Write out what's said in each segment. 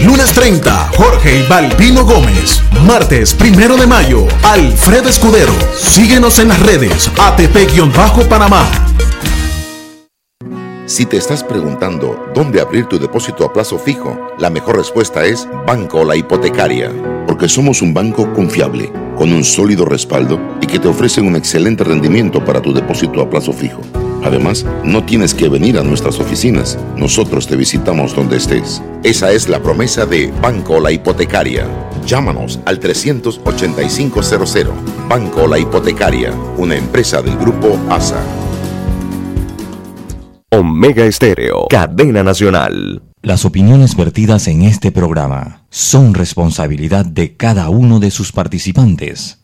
Lunes 30, Jorge Balbino Gómez. Martes 1 de mayo, Alfredo Escudero. Síguenos en las redes, ATP-Panamá. Si te estás preguntando dónde abrir tu depósito a plazo fijo, la mejor respuesta es Banco La Hipotecaria, porque somos un banco confiable, con un sólido respaldo y que te ofrece un excelente rendimiento para tu depósito a plazo fijo. Además, no tienes que venir a nuestras oficinas, nosotros te visitamos donde estés. Esa es la promesa de Banco La Hipotecaria. Llámanos al 38500. Banco La Hipotecaria, una empresa del grupo ASA. Omega Estéreo, cadena nacional. Las opiniones vertidas en este programa son responsabilidad de cada uno de sus participantes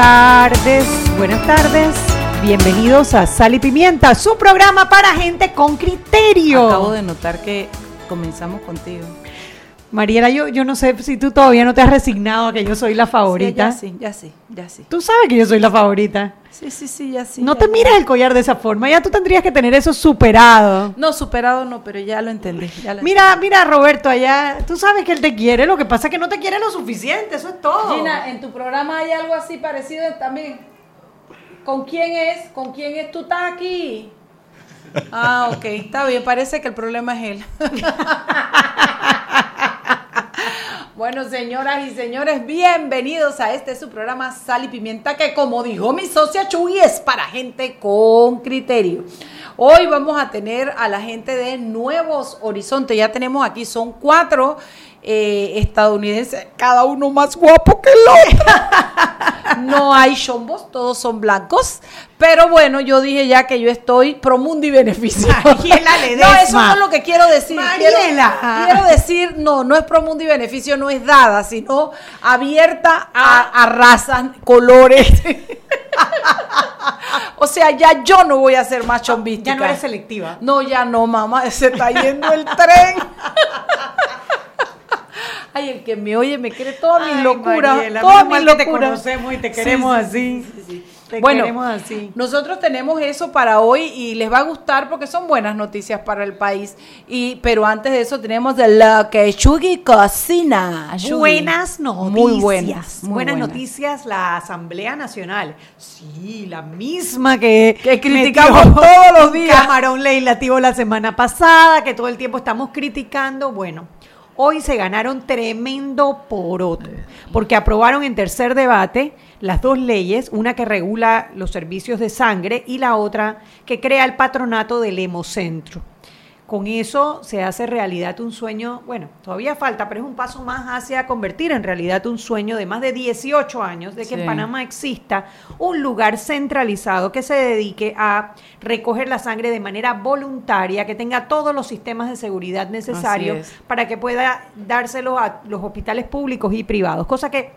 Tardes, buenas tardes. Bienvenidos a Sal y Pimienta, su programa para gente con criterio. Acabo de notar que comenzamos contigo. Mariela, yo, yo no sé si tú todavía no te has resignado a que yo soy la favorita. Sí, ya sí, ya sí. Tú sabes que yo soy la favorita. Sí, sí, sí, ya sí. No ya te ya. mires el collar de esa forma, ya tú tendrías que tener eso superado. No, superado no, pero ya lo entendí. ya lo Mira, mira Roberto allá, tú sabes que él te quiere, lo que pasa es que no te quiere lo suficiente, eso es todo. Gina, en tu programa hay algo así parecido también. ¿Con quién es? ¿Con quién es? ¿Tú estás aquí? Ah, ok, está bien, parece que el problema es él. Bueno, señoras y señores, bienvenidos a este su programa Sal y Pimienta, que como dijo mi socia Chuy, es para gente con criterio. Hoy vamos a tener a la gente de Nuevos Horizontes, ya tenemos aquí, son cuatro eh, estadounidenses, cada uno más guapo que el otro. No hay chombos, todos son blancos. Pero bueno, yo dije ya que yo estoy pro mundo y beneficio. Mariela No, eso no es lo que quiero decir. Mariela. Quiero, quiero decir, no, no es pro y beneficio, no es dada, sino abierta a, a razas, colores. o sea, ya yo no voy a ser más chombística. Ya no eres selectiva. No, ya no, mamá, se está yendo el tren. Ay, el que me oye me cree toda mi Ay, locura, Mariela, toda mi que te locura. conocemos y te queremos sí, así. sí, sí, sí. Te bueno, queremos así. nosotros tenemos eso para hoy y les va a gustar porque son buenas noticias para el país. Y pero antes de eso tenemos de la que Shugi cocina. Shugi. Buenas noticias. Muy buenas. muy buenas, buenas. noticias, la Asamblea Nacional. Sí, la misma que, Que criticamos todos los días. Camarón legislativo la semana pasada, que todo el tiempo estamos criticando. Bueno, hoy se ganaron tremendo poroto, porque aprobaron en tercer debate las dos leyes, una que regula los servicios de sangre y la otra que crea el patronato del hemocentro. Con eso se hace realidad un sueño, bueno, todavía falta, pero es un paso más hacia convertir en realidad un sueño de más de 18 años de que Sí. en Panamá exista un lugar centralizado que se dedique a recoger la sangre de manera voluntaria, que tenga todos los sistemas de seguridad necesarios es. para que pueda dárselo a los hospitales públicos y privados, cosa que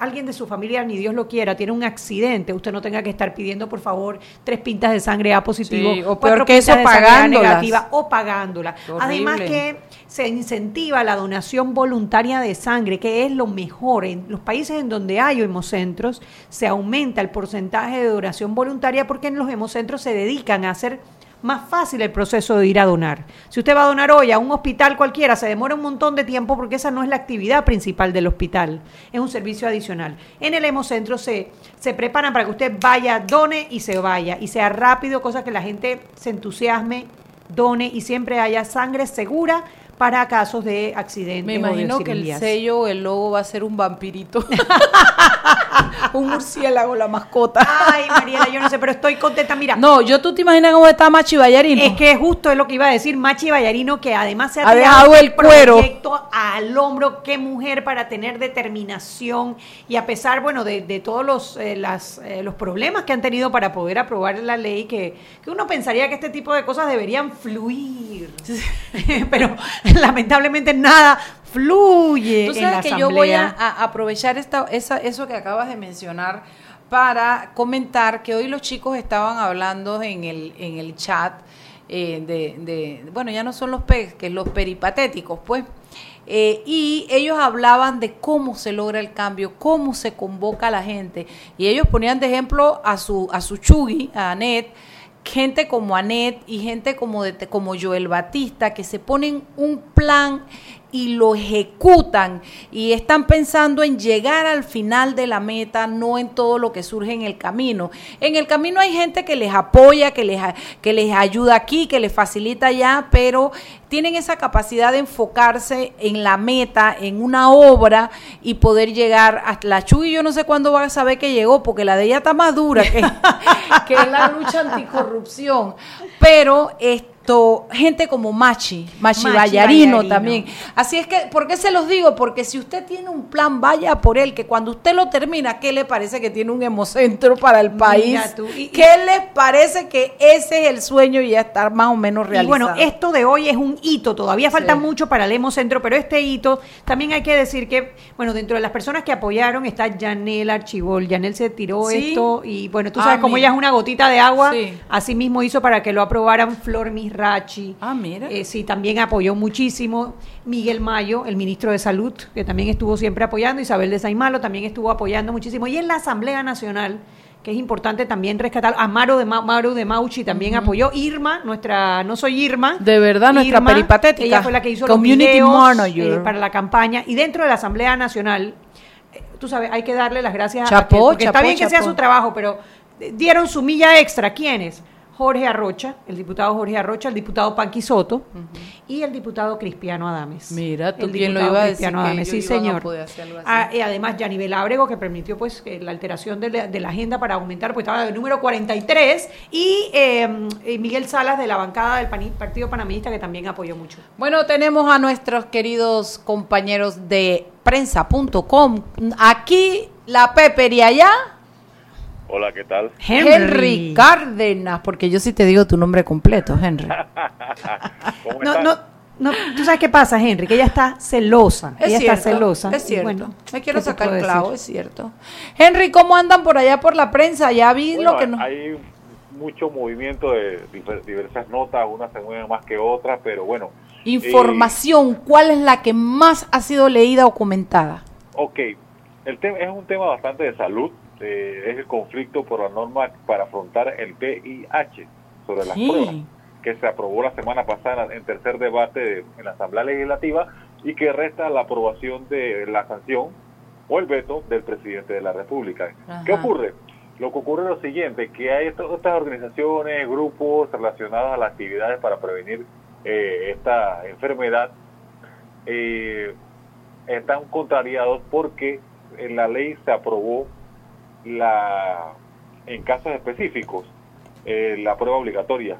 alguien de su familia, ni Dios lo quiera, tiene un accidente, usted no tenga que estar pidiendo, por favor, tres pintas de sangre A positivo, Sí, o cuatro peor que eso, pintas de sangre A pagándolas. negativa o pagándola. Además que se incentiva la donación voluntaria de sangre, que es lo mejor. En los países en donde hay hemocentros, se aumenta el porcentaje de donación voluntaria porque en los hemocentros se dedican a hacer más fácil el proceso de ir a donar. Si usted va a donar hoy a un hospital cualquiera, se demora un montón de tiempo porque esa no es la actividad principal del hospital, es un servicio adicional. En el hemocentro se, se preparan para que usted vaya, done y se vaya, y sea rápido, cosa que la gente se entusiasme, done y siempre haya sangre segura para casos de accidentes. Me o de imagino que el sello o el logo va a ser un vampirito. un murciélago la mascota. Ay, Mariela, yo no sé, pero estoy contenta. Mira, No, yo tú te imaginas cómo está Machi Ballarino. es que justo es lo que iba a decir Machi Ballarino, que además se ha Ha dejado el cuero. proyecto al hombro. Qué mujer para tener determinación y a pesar, bueno, de, de todos los, eh, las, eh, los problemas que han tenido para poder aprobar la ley, que, que uno pensaría que este tipo de cosas deberían fluir. pero lamentablemente nada fluye Tú en la sabes que yo voy a, asamblea. a aprovechar esta, esa, eso que acabas de mencionar para comentar que hoy los chicos estaban hablando en el, en el chat eh, de, de- bueno, ya no son los peques, que los peripatéticos, pues. Eh, y ellos hablaban de cómo se logra el cambio, cómo se convoca a la gente. Y ellos ponían de ejemplo a su, a su chugui, a Anet, gente como Anet y gente como, de, como Joel Batista, que se ponen un plan y lo ejecutan y están pensando en llegar al final de la meta, no en todo lo que surge en el camino. En el camino hay gente que les apoya, que les, que les ayuda aquí, que les facilita allá, pero tienen esa capacidad de enfocarse en la meta, en una obra y poder llegar hasta la Chuy. Yo no sé cuándo va a saber que llegó, porque la de ella está más dura que, que la lucha anticorrupción. Pero esto, gente como Machi, Machi, Machi Ballarino. también. Así es que, ¿por qué se los digo? Porque si usted tiene un plan, vaya por él, que cuando usted lo termina, ¿qué le parece que tiene un hemocentro para el país? tú, y- ¿Qué les parece que ese es el sueño y ya estar más o menos Y realizado? bueno, esto de hoy es un hito, todavía falta Sí. mucho para el Hemocentro, pero este hito también hay que decir que, bueno, dentro de las personas que apoyaron está Janel Archibol. Janel se tiró Sí. esto y bueno, tú Ah, sabes cómo mira. ella es una gotita de agua, Sí. así mismo hizo para que lo aprobaran Flor Misrachi. Ah, mira. Eh, sí, también apoyó muchísimo Miguel Mayo, el ministro de Salud, que también estuvo siempre apoyando, Isabel de Saimalo también estuvo apoyando muchísimo. Y en la Asamblea Nacional, que es importante también rescatar, Amaro de, Ma- Maru de Mauchi también apoyó. Irma, nuestra, no soy Irma. De verdad, nuestra peripatética. Ella fue la que hizo Community los videos eh, para la campaña. Y dentro de la Asamblea Nacional, eh, tú sabes, hay que darle las gracias a que- porque está chapó, bien que sea su trabajo, pero eh, dieron su milla extra. ¿Quiénes? Jorge Arrocha, el diputado Jorge Arrocha, el diputado Panqui Soto y el diputado Cristiano Adames. Mira, tú El lo iba a decir Cristiano que Adames, sí señor. poder hacer algo así. Ah, y además Yanibel Ábrego que permitió pues la alteración de la, de la agenda para aumentar, pues estaba el número 43 y eh, y Miguel Salas de la bancada del Partido Panameñista que también apoyó mucho. Bueno, tenemos a nuestros queridos compañeros de prensa.com. Aquí la Pepper y allá Hola, ¿qué tal? Henry. Cárdenas, porque yo sí te digo tu nombre completo, Henry. ¿Cómo No, están? no, no, tú sabes qué pasa, Henry, que ella está celosa. Es ella cierto, está celosa. es cierto. bueno, Me quiero ¿qué te sacar el clavo, decir? es cierto. Henry, ¿cómo andan por allá por la prensa? Ya vi Bueno, lo que no... Hay mucho movimiento de diversas notas, unas se mueven más que otras, pero bueno. Información, ¿cuál es la que más ha sido leída o comentada? Eh, ok, el tema es un tema bastante de salud, eh, es el conflicto por la norma para afrontar el VIH sobre las Sí. pruebas, que se aprobó la semana pasada en tercer debate de- en la Asamblea Legislativa y que resta la aprobación de la sanción o el veto del presidente de la República. ¿Qué ocurre? Lo que ocurre es lo siguiente, que hay estas estas organizaciones, grupos relacionados a las actividades para prevenir eh, esta enfermedad, eh, están contrariados porque en la ley se aprobó la en casos específicos eh, la prueba obligatoria.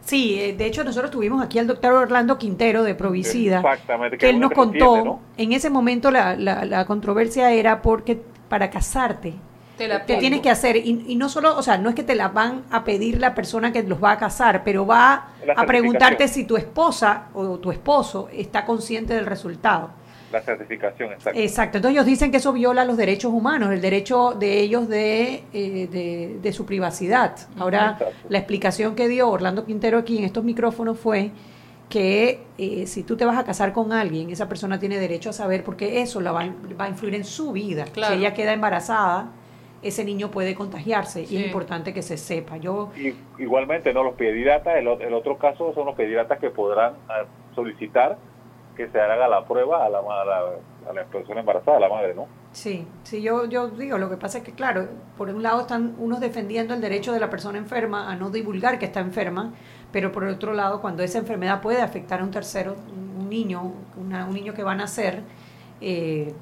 Sí, eh, de hecho nosotros tuvimos aquí al doctor Orlando Quintero de Provicida, Exactamente, que él nos contó, entiende, ¿no? en ese momento la, la, la controversia era porque para casarte Te la te tienes que hacer, y, y no solo, o sea, no es que te la van a pedir la persona que los va a casar, pero va a preguntarte si tu esposa o tu esposo está consciente del resultado. La certificación, exacto. Exacto, entonces ellos dicen que eso viola los derechos humanos, el derecho de ellos de, eh, de, de su privacidad. Ahora, Exacto. la explicación que dio Orlando Quintero aquí en estos micrófonos fue que eh, si tú te vas a casar con alguien, esa persona tiene derecho a saber porque eso la va, a- va a influir en su vida. Claro. Si ella queda embarazada, ese niño puede contagiarse y es importante que se sepa. Yo Y, igualmente, no los pediatras, el, el otro caso son los pediatras que podrán ah, solicitar que se haga la prueba a la, a la, a la persona embarazada, a la madre, ¿no? Sí, sí, yo, yo digo, lo que pasa es que, claro, por un lado están unos defendiendo el derecho de la persona enferma a no divulgar que está enferma, pero por otro lado, cuando esa enfermedad puede afectar a un tercero, un un niño, una- un niño que va a nacer, eh,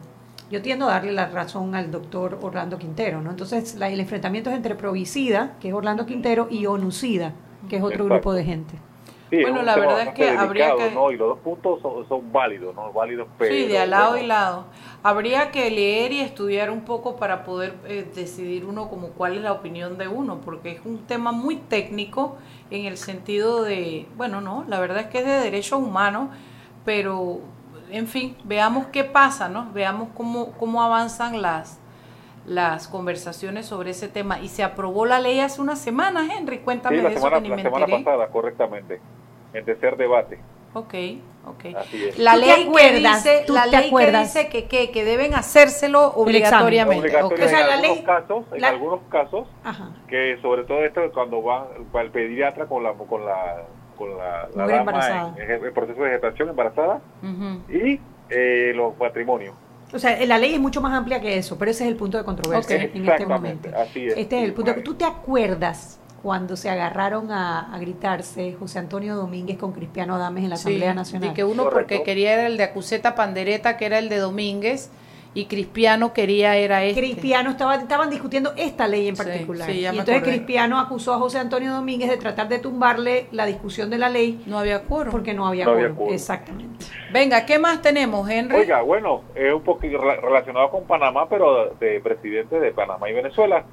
yo tiendo a darle la razón al doctor Orlando Quintero, ¿no? Entonces, la- el enfrentamiento es entre Provicida, que es Orlando Quintero, y Onucida, que es otro Exacto. grupo de gente. Sí, Bueno, la verdad es que habría delicado, que- ¿no? Y los dos puntos son, son válidos, ¿no? Válidos, pero... Sí, de al lado bueno, y lado. Habría que leer y estudiar un poco para poder eh, decidir uno como cuál es la opinión de uno, porque es un tema muy técnico en el sentido de, bueno, no, la verdad es que es de derechos humanos, pero, en fin, veamos qué pasa, ¿no? Veamos cómo, cómo avanzan las las conversaciones sobre ese tema y se aprobó la ley hace unas semanas, Henry, cuéntame Sí, la de eso semana, que ni la me semana enteré. pasada, correctamente. En tercer debate. Ok, ok. La ¿Tú te ley que dice, ¿Tú la te ley que dice que, que, que deben hacérselo obligatoriamente. Obligatorio ok. O sea, en la algunos ley- casos, en la- algunos casos, Ajá. que sobre todo esto es cuando va, va el pediatra con la con la con la, la Mujer dama embarazada. en, en el proceso de gestación embarazada y eh, los matrimonios. O sea, la ley es mucho más amplia que eso, pero ese es el punto de controversia en este momento. así es. Este es el punto. ¿Tú te acuerdas cuando se agarraron a, a gritarse José Antonio Domínguez con Cristiano Adames en la Sí, Asamblea Nacional? de que uno Correcto. porque quería era el de Acuseta Pandereta, que era el de Domínguez, y Cristiano quería era este. Cristiano estaba, estaban discutiendo esta ley en Sí, particular. sí, ya y entonces acordé. Cristiano acusó a José Antonio Domínguez de tratar de tumbarle la discusión de la ley No había quórum. porque no había No había quórum. Exactamente. Venga, ¿qué más tenemos, Henry? Oiga, bueno, es un poquito re- relacionado con Panamá, pero de presidente de Panamá y Venezuela.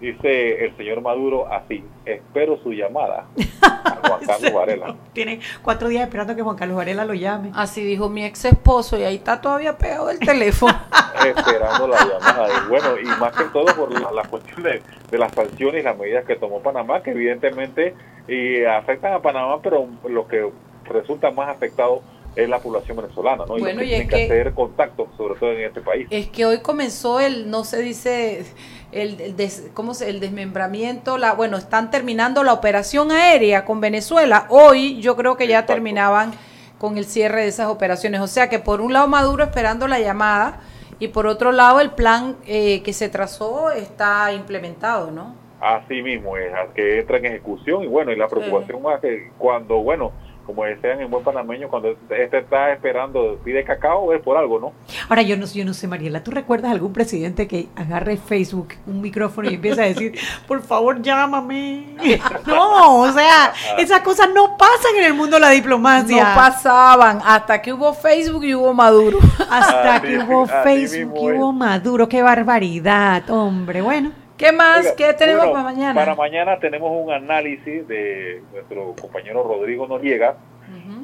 Dice el señor Maduro así, espero su llamada a Juan Carlos Varela. Tiene cuatro días esperando que Juan Carlos Varela lo llame. Así dijo mi ex esposo, y ahí está todavía pegado el teléfono. esperando la llamada. Y bueno, y más que todo por la, la cuestión de, de las sanciones y las medidas que tomó Panamá, que evidentemente y afectan a Panamá, pero lo que resulta más afectado es la población venezolana, ¿no? Y Bueno, los que y es tienen que, que- hacer contacto, sobre todo en este país. Es que hoy comenzó el, no se dice, el, el des- ¿cómo se, el desmembramiento, la, bueno, están terminando la operación aérea con Venezuela. Hoy yo creo que ya Exacto. terminaban con el cierre de esas operaciones. O sea que por un lado Maduro esperando la llamada y por otro lado el plan eh, que se trazó está implementado, ¿no? Así mismo es, que entra en ejecución y bueno, y la preocupación más que cuando, bueno, como decían en buen panameño, cuando este está esperando, pide cacao, es por algo, ¿no? Ahora, yo no, yo no sé, Mariela, ¿tú recuerdas algún presidente que agarre Facebook, un micrófono y empieza a decir, por favor, llámame? No, o sea, esas cosas no pasan en el mundo de la diplomacia. No pasaban hasta que hubo Facebook y hubo Maduro. Hasta Así que hubo Facebook y hubo. Maduro, qué barbaridad, hombre. Bueno, ¿Qué más? Oiga, ¿Qué tenemos bueno, para mañana? Para mañana tenemos un análisis de nuestro compañero Rodrigo Noriega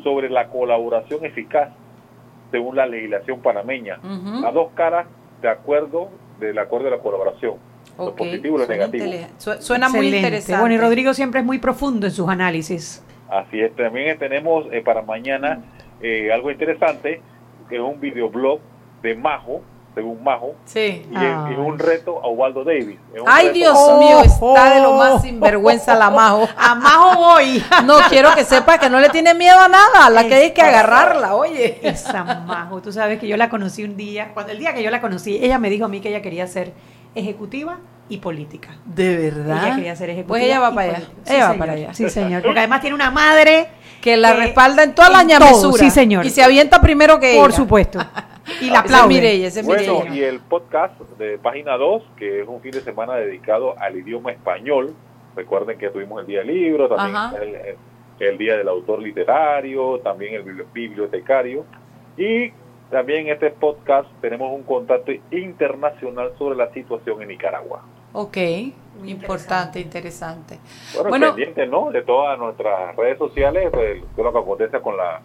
sobre la colaboración eficaz según la legislación panameña. ujú. Las dos caras de acuerdo del acuerdo de la colaboración. Lo Ok, positivo y lo suena negativo. intele- su- Suena muy interesante. Bueno, y Rodrigo siempre es muy profundo en sus análisis. Así es. También tenemos eh, para mañana eh, algo interesante, que es un videoblog de Majo, según Majo, Sí. y es, es un reto a Ubaldo Davis. Ay, reto- Dios Oh, mío, está de lo más sinvergüenza la majo. A Majo voy. No quiero que sepa que no le tiene miedo a nada, a la que hay que agarrarla, oye. Esa Majo, tú sabes que yo la conocí un día, cuando el día que yo la conocí, ella me dijo a mí que ella quería ser ejecutiva y política. De Ella quería ser ejecutiva. Pues ella va para allá. política. Sí, Ella va señor. para allá. Sí, señor. Porque además tiene una madre Que la que- respalda en todas las ñamesuras. sí, señor. Y se avienta primero que por ella. supuesto. Y la Ese es aplaude. Ese es Bueno, y el podcast de Página 2, que es un fin de semana dedicado al idioma español. Recuerden que tuvimos el Día del Libro, también el, el- el Día del Autor Literario, también el bibli- bibliotecario. Y también en este podcast tenemos un contacto internacional sobre la situación en Nicaragua. Ok, Muy importante, interesante. Bueno, Bueno. pendientes, ¿no? De todas nuestras redes sociales, pues, de lo que acontece con la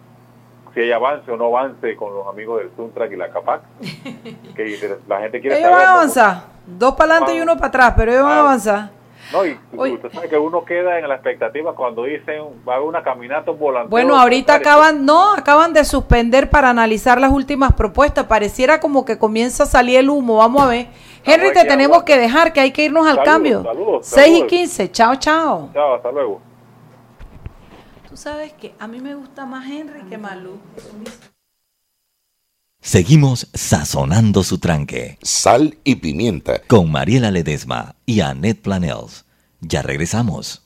si hay avance o no avance con los amigos del Suntrack y la CAPAC, que la gente quiere Ellos van saber. a ¿no? avanzar. Dos para adelante y uno para atrás, pero ellos van a Ah. avanzar. No, y usted sabe que uno queda en la expectativa cuando dicen va a haber una caminata, un volanteo. Bueno, ahorita acaban, no, acaban de suspender para analizar las últimas propuestas. Pareciera como que comienza a salir el humo. Vamos a ver. Henry, te tenemos que dejar, que hay que irnos al Saludos, cambio. saludos, 6 y saludos. 15. Chao, chao. Chao, hasta luego. Tú sabes que a mí me gusta más Henry que Malú. Seguimos sazonando su tranque Sal y pimienta. con Mariela Ledesma y Annette Planels. Ya regresamos.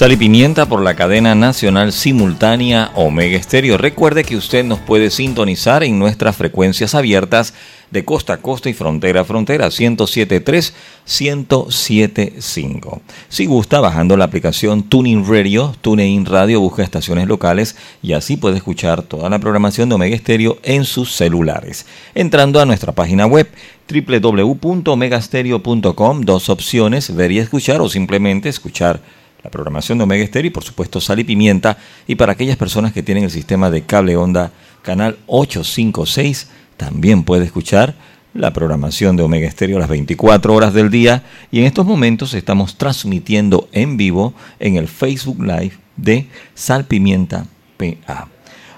Sal y Pimienta por la cadena nacional simultánea Omega Estéreo. Recuerde que usted nos puede sintonizar en nuestras frecuencias abiertas de costa a costa y frontera a frontera, 107.3, 107.5. Si gusta, bajando la aplicación Tuning Radio, TuneIn Radio, busca estaciones locales y así puede escuchar toda la programación de Omega Estéreo en sus celulares. Entrando a nuestra página web www.omegastereo.com, dos opciones, ver y escuchar o simplemente escuchar la programación de Omega Stereo y por supuesto Sal y Pimienta. Y para aquellas personas que tienen el sistema de cable onda canal 856, también puede escuchar la programación de Omega Stereo a las 24 horas del día. Y en estos momentos estamos transmitiendo en vivo en el Facebook Live de Sal Pimienta PA.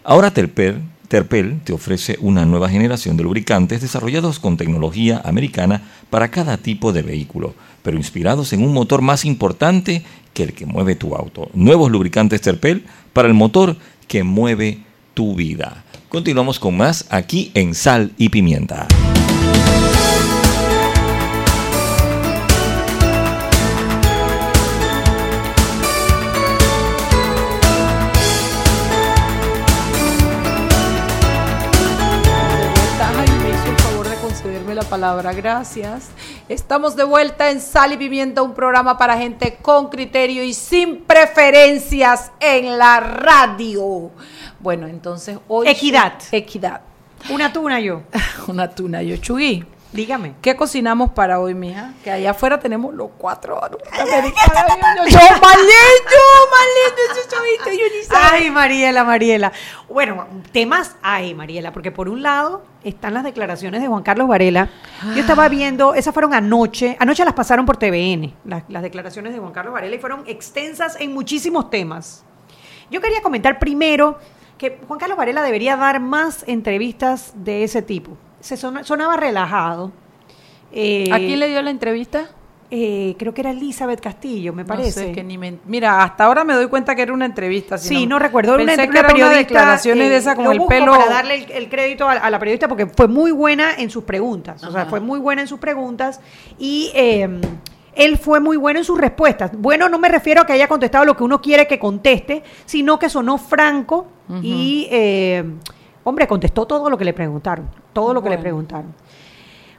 Ahora Terpel te ofrece una nueva generación de lubricantes desarrollados con tecnología americana para cada tipo de vehículo, pero inspirados en un motor más importante que el que mueve tu auto. Nuevos lubricantes Terpel para el motor que mueve tu vida. Continuamos con más aquí en Sal y Pimienta. Palabra, gracias. Estamos de vuelta en Sal y Pimienta, un programa para gente con criterio y sin preferencias en la radio. Bueno, entonces hoy... Equidad. Equidad. Una tuna yo. Una tuna yo, Chugui. Dígame. ¿Qué cocinamos para hoy, mija? Que allá afuera tenemos los cuatro. Yo, yo, Ay, Mariela, Mariela. Bueno, temas hay, Mariela, porque por un lado están las declaraciones de Juan Carlos Varela. Yo estaba viendo, esas fueron anoche, anoche las pasaron por TVN, las, las declaraciones de Juan Carlos Varela, y fueron extensas en muchísimos temas. Yo quería comentar primero que Juan Carlos Varela debería dar más entrevistas de ese tipo. Se sona- sonaba relajado. Eh, ¿A quién le dio la entrevista? Eh, creo que era Elizabeth Castillo, me No parece. sé, que ni me- Mira, hasta ahora me doy cuenta que era una entrevista. si Sí, no, recuerdo Pensé una, que una era una periodista. declaraciones de eh, esa con lo el busco pelo. Para darle el, el crédito a, a la periodista porque fue muy buena en sus preguntas. O sea, fue muy buena en sus preguntas y eh, él fue muy bueno en sus respuestas. Bueno, no me refiero a que haya contestado lo que uno quiere que conteste, sino que sonó franco y, eh, hombre, contestó todo lo que le preguntaron. Todo lo que le preguntaron.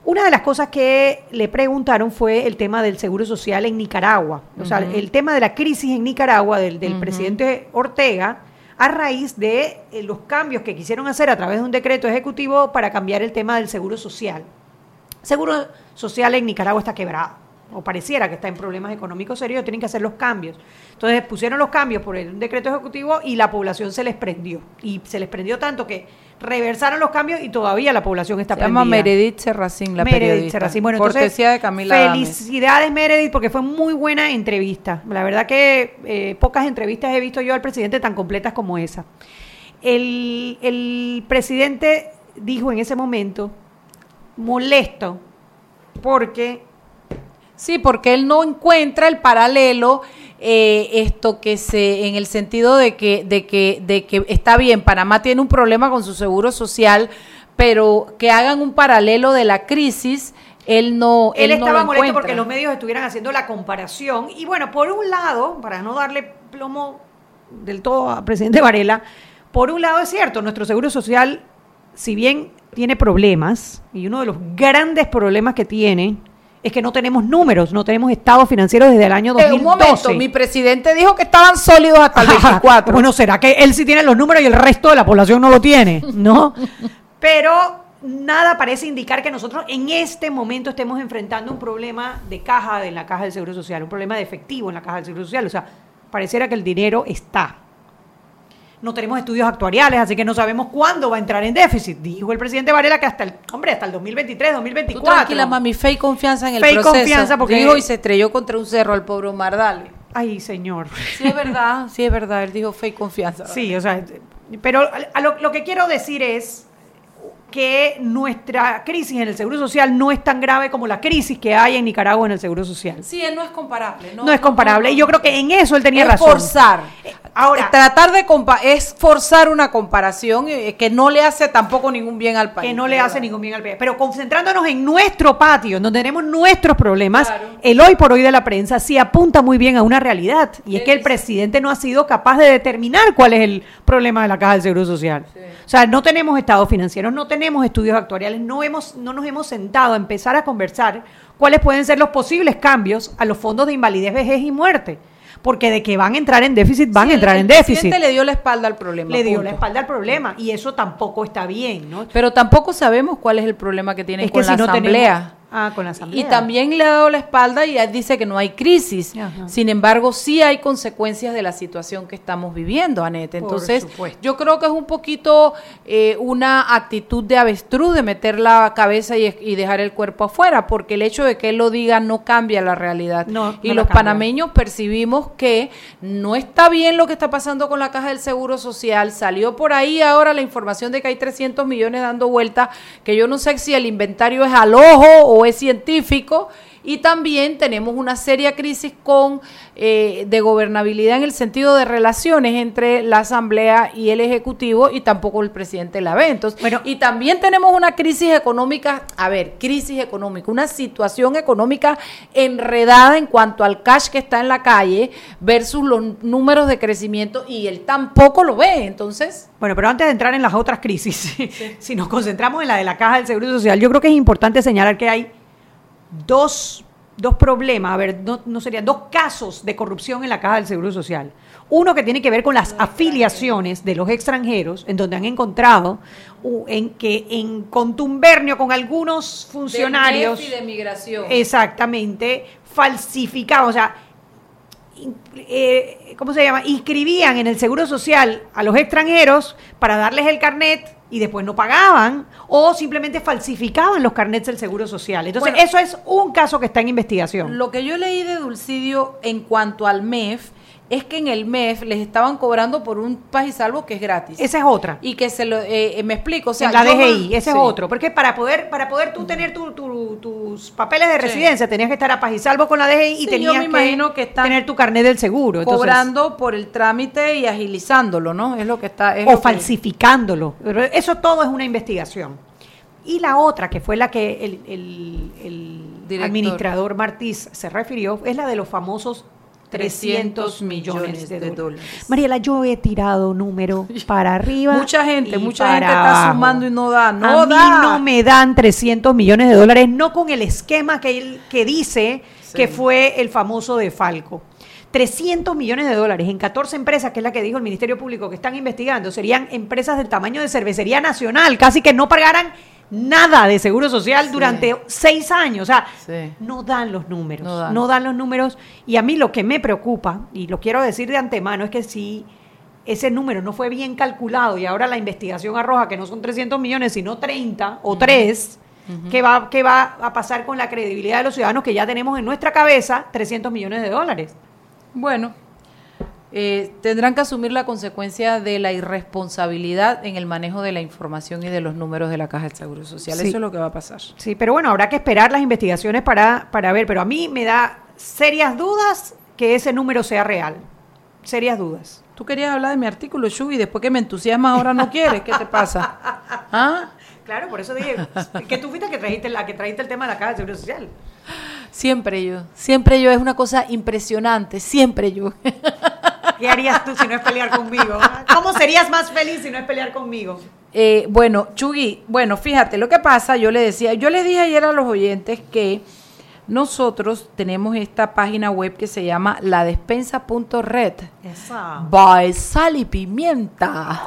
Una de las cosas que le preguntaron fue el tema del seguro social en Nicaragua. O sea, el tema de la crisis en Nicaragua del, del presidente Ortega a raíz de eh, los cambios que quisieron hacer a través de un decreto ejecutivo para cambiar el tema del seguro social. Seguro social en Nicaragua está quebrado, o pareciera que está en problemas económicos serios, tienen que hacer los cambios. Entonces pusieron los cambios por el decreto ejecutivo y la población se les prendió. Y se les prendió tanto que reversaron los cambios y todavía la población está Se llama prendida. Meredith Serracín, la Meredith periodista. Serracín. Bueno, Cortesía entonces, de Camila. Felicidades, Meredith, porque fue muy buena entrevista. La verdad que eh, pocas entrevistas he visto yo al presidente tan completas como esa. El, el presidente dijo en ese momento, molesto, porque Sí, porque él no encuentra el paralelo, eh, esto que se, en el sentido de que, de que, de que está bien, Panamá tiene un problema con su seguro social, pero que hagan un paralelo de la crisis, él no, él, él, no estaba lo molesto encuentra. porque los medios estuvieran haciendo la comparación. Y bueno, por un lado, para no darle plomo del todo al presidente Varela, por un lado es cierto, nuestro seguro social, si bien tiene problemas, y uno de los grandes problemas que tiene es que no tenemos números, no tenemos estados financieros desde el año 2012. En un momento, mi presidente dijo que estaban sólidos hasta el 24. bueno, ¿será que él sí tiene los números y el resto de la población no lo tiene? ¿No? Pero nada parece indicar que nosotros en este momento estemos enfrentando un problema de caja en la caja del Seguro Social, un problema de efectivo en la caja del Seguro Social. O sea, pareciera que el dinero está. No tenemos estudios actuariales, así que no sabemos cuándo va a entrar en déficit. Dijo el presidente Varela que hasta el, hombre, hasta el 2023, 2024. Tú tranquila, mami, fe y confianza en el fe proceso. confianza porque dijo y se estrelló contra un cerro al pobre Omar Dale. Ay, señor. Sí es verdad, sí es verdad, él dijo fe y confianza. Sí, o sea, pero lo, lo que quiero decir es que nuestra crisis en el Seguro Social no es tan grave como la crisis que hay en Nicaragua en el Seguro Social. Sí, no es comparable. No, es comparable. y yo creo que en eso él tenía es razón. forzar. Ahora, tratar de es forzar una comparación eh, que no le hace tampoco ningún bien al país. Que no le hace ningún bien al país. Pero concentrándonos en nuestro patio, en donde tenemos nuestros problemas, el hoy por hoy de la prensa sí apunta muy bien a una realidad. Y es que el presidente no ha sido capaz de determinar cuál es el problema de la Caja del Seguro Social. O sea, no tenemos estados financieros, no tenemos estudios actuariales, no, hemos, no nos hemos sentado a empezar a conversar cuáles pueden ser los posibles cambios a los fondos de invalidez, vejez y muerte. Porque de que van a entrar en déficit, van a entrar en déficit. Le dio la espalda al problema. Le dio la espalda al problema y eso tampoco está bien, ¿no? Pero tampoco sabemos cuál es el problema que tienen con la asamblea. Ah, con la asamblea. Y también le ha dado la espalda y dice que no hay crisis. Sin embargo, sí hay consecuencias de la situación que estamos viviendo, Anete. Entonces, yo creo que es un poquito eh, una actitud de avestruz de meter la cabeza y, dejar el cuerpo afuera, porque el hecho de que él lo diga no cambia la realidad. y los panameños percibimos que no está bien lo que está pasando con la caja del Seguro Social. Salió por ahí ahora la información de que hay 300 millones dando vueltas, que yo no sé si el inventario es al ojo o es científico y también tenemos una seria crisis con eh, de gobernabilidad en el sentido de relaciones entre la Asamblea y el Ejecutivo y tampoco el presidente la ve. Entonces, bueno, y también tenemos una crisis económica, a ver, crisis económica, una situación económica enredada en cuanto al cash que está en la calle versus los números de crecimiento y él tampoco lo ve. Entonces, bueno, pero antes de entrar en las otras crisis, si nos concentramos en la de la caja del Seguro Social, yo creo que es importante señalar que hay dos, dos problemas, a ver, no, no serían dos casos de corrupción en la caja del Seguro Social. Uno que tiene que ver con las afiliaciones de los extranjeros, en donde han encontrado en que en contumbernio con algunos funcionarios de, de migración. Exactamente, falsificaban, o sea, eh, ¿cómo se llama? Inscribían en el Seguro Social a los extranjeros para darles el carnet y después no pagaban o simplemente falsificaban los carnets del Seguro Social. Entonces, eso es un caso que está en investigación. Lo que yo leí de Dulcidio en cuanto al MEF es que en el MEF les estaban cobrando por un paz y salvo que es gratis. Esa es otra. Y que se lo, eh, eh, me explico, o sea, la DGI, ese es otro. Porque para poder, para poder tú tener tus papeles de residencia, tenías que estar a paz y salvo con la DGI y tenías me imagino que, tener tu carnet del seguro. cobrando por el trámite y agilizándolo, ¿no? Es lo que está... o falsificándolo. Eso todo es una investigación. Y la otra, que fue la que el, el administrador Martís se refirió, es la de los famosos 300 millones de, dólares. Mariela, yo he tirado número para arriba. Mucha gente, mucha gente está sumando y no da, no A mí no me dan 300 millones de dólares, no con el esquema que, que dice que fue el famoso de Falco. 300 millones de dólares en 14 empresas, que es la que dijo el Ministerio Público que están investigando, serían empresas del tamaño de cervecería nacional, casi que no pagaran nada de seguro social durante seis años. O sea, no dan los números, no dan. los números. Y a mí lo que me preocupa, y lo quiero decir de antemano, es que si ese número no fue bien calculado y ahora la investigación arroja que no son 300 millones, sino 30 o 3, ¿qué, va, ¿qué va a pasar con la credibilidad de los ciudadanos que ya tenemos en nuestra cabeza 300 millones de dólares? Bueno, eh, tendrán que asumir la consecuencia de la irresponsabilidad en el manejo de la información y de los números de la Caja de Seguro Social. Eso es lo que va a pasar. Sí, pero bueno, habrá que esperar las investigaciones para, para ver, pero a mí me da serias dudas que ese número sea real. Serias dudas. Tú querías hablar de mi artículo, y después que me entusiasma ahora no quieres. ¿Qué te pasa? ¿Ah? Claro, por eso dije que tú fuiste que trajiste, la, que trajiste el tema de la Caja de Seguro Social. Siempre yo, siempre yo, es una cosa impresionante, siempre yo. ¿Qué harías tú si no es pelear conmigo? ¿Cómo serías más feliz si no es pelear conmigo? Eh, bueno, Chugui, bueno, fíjate, lo que pasa, yo le decía, yo le dije ayer a los oyentes que nosotros tenemos esta página web que se llama ladespensa.red. By Sal y Pimienta.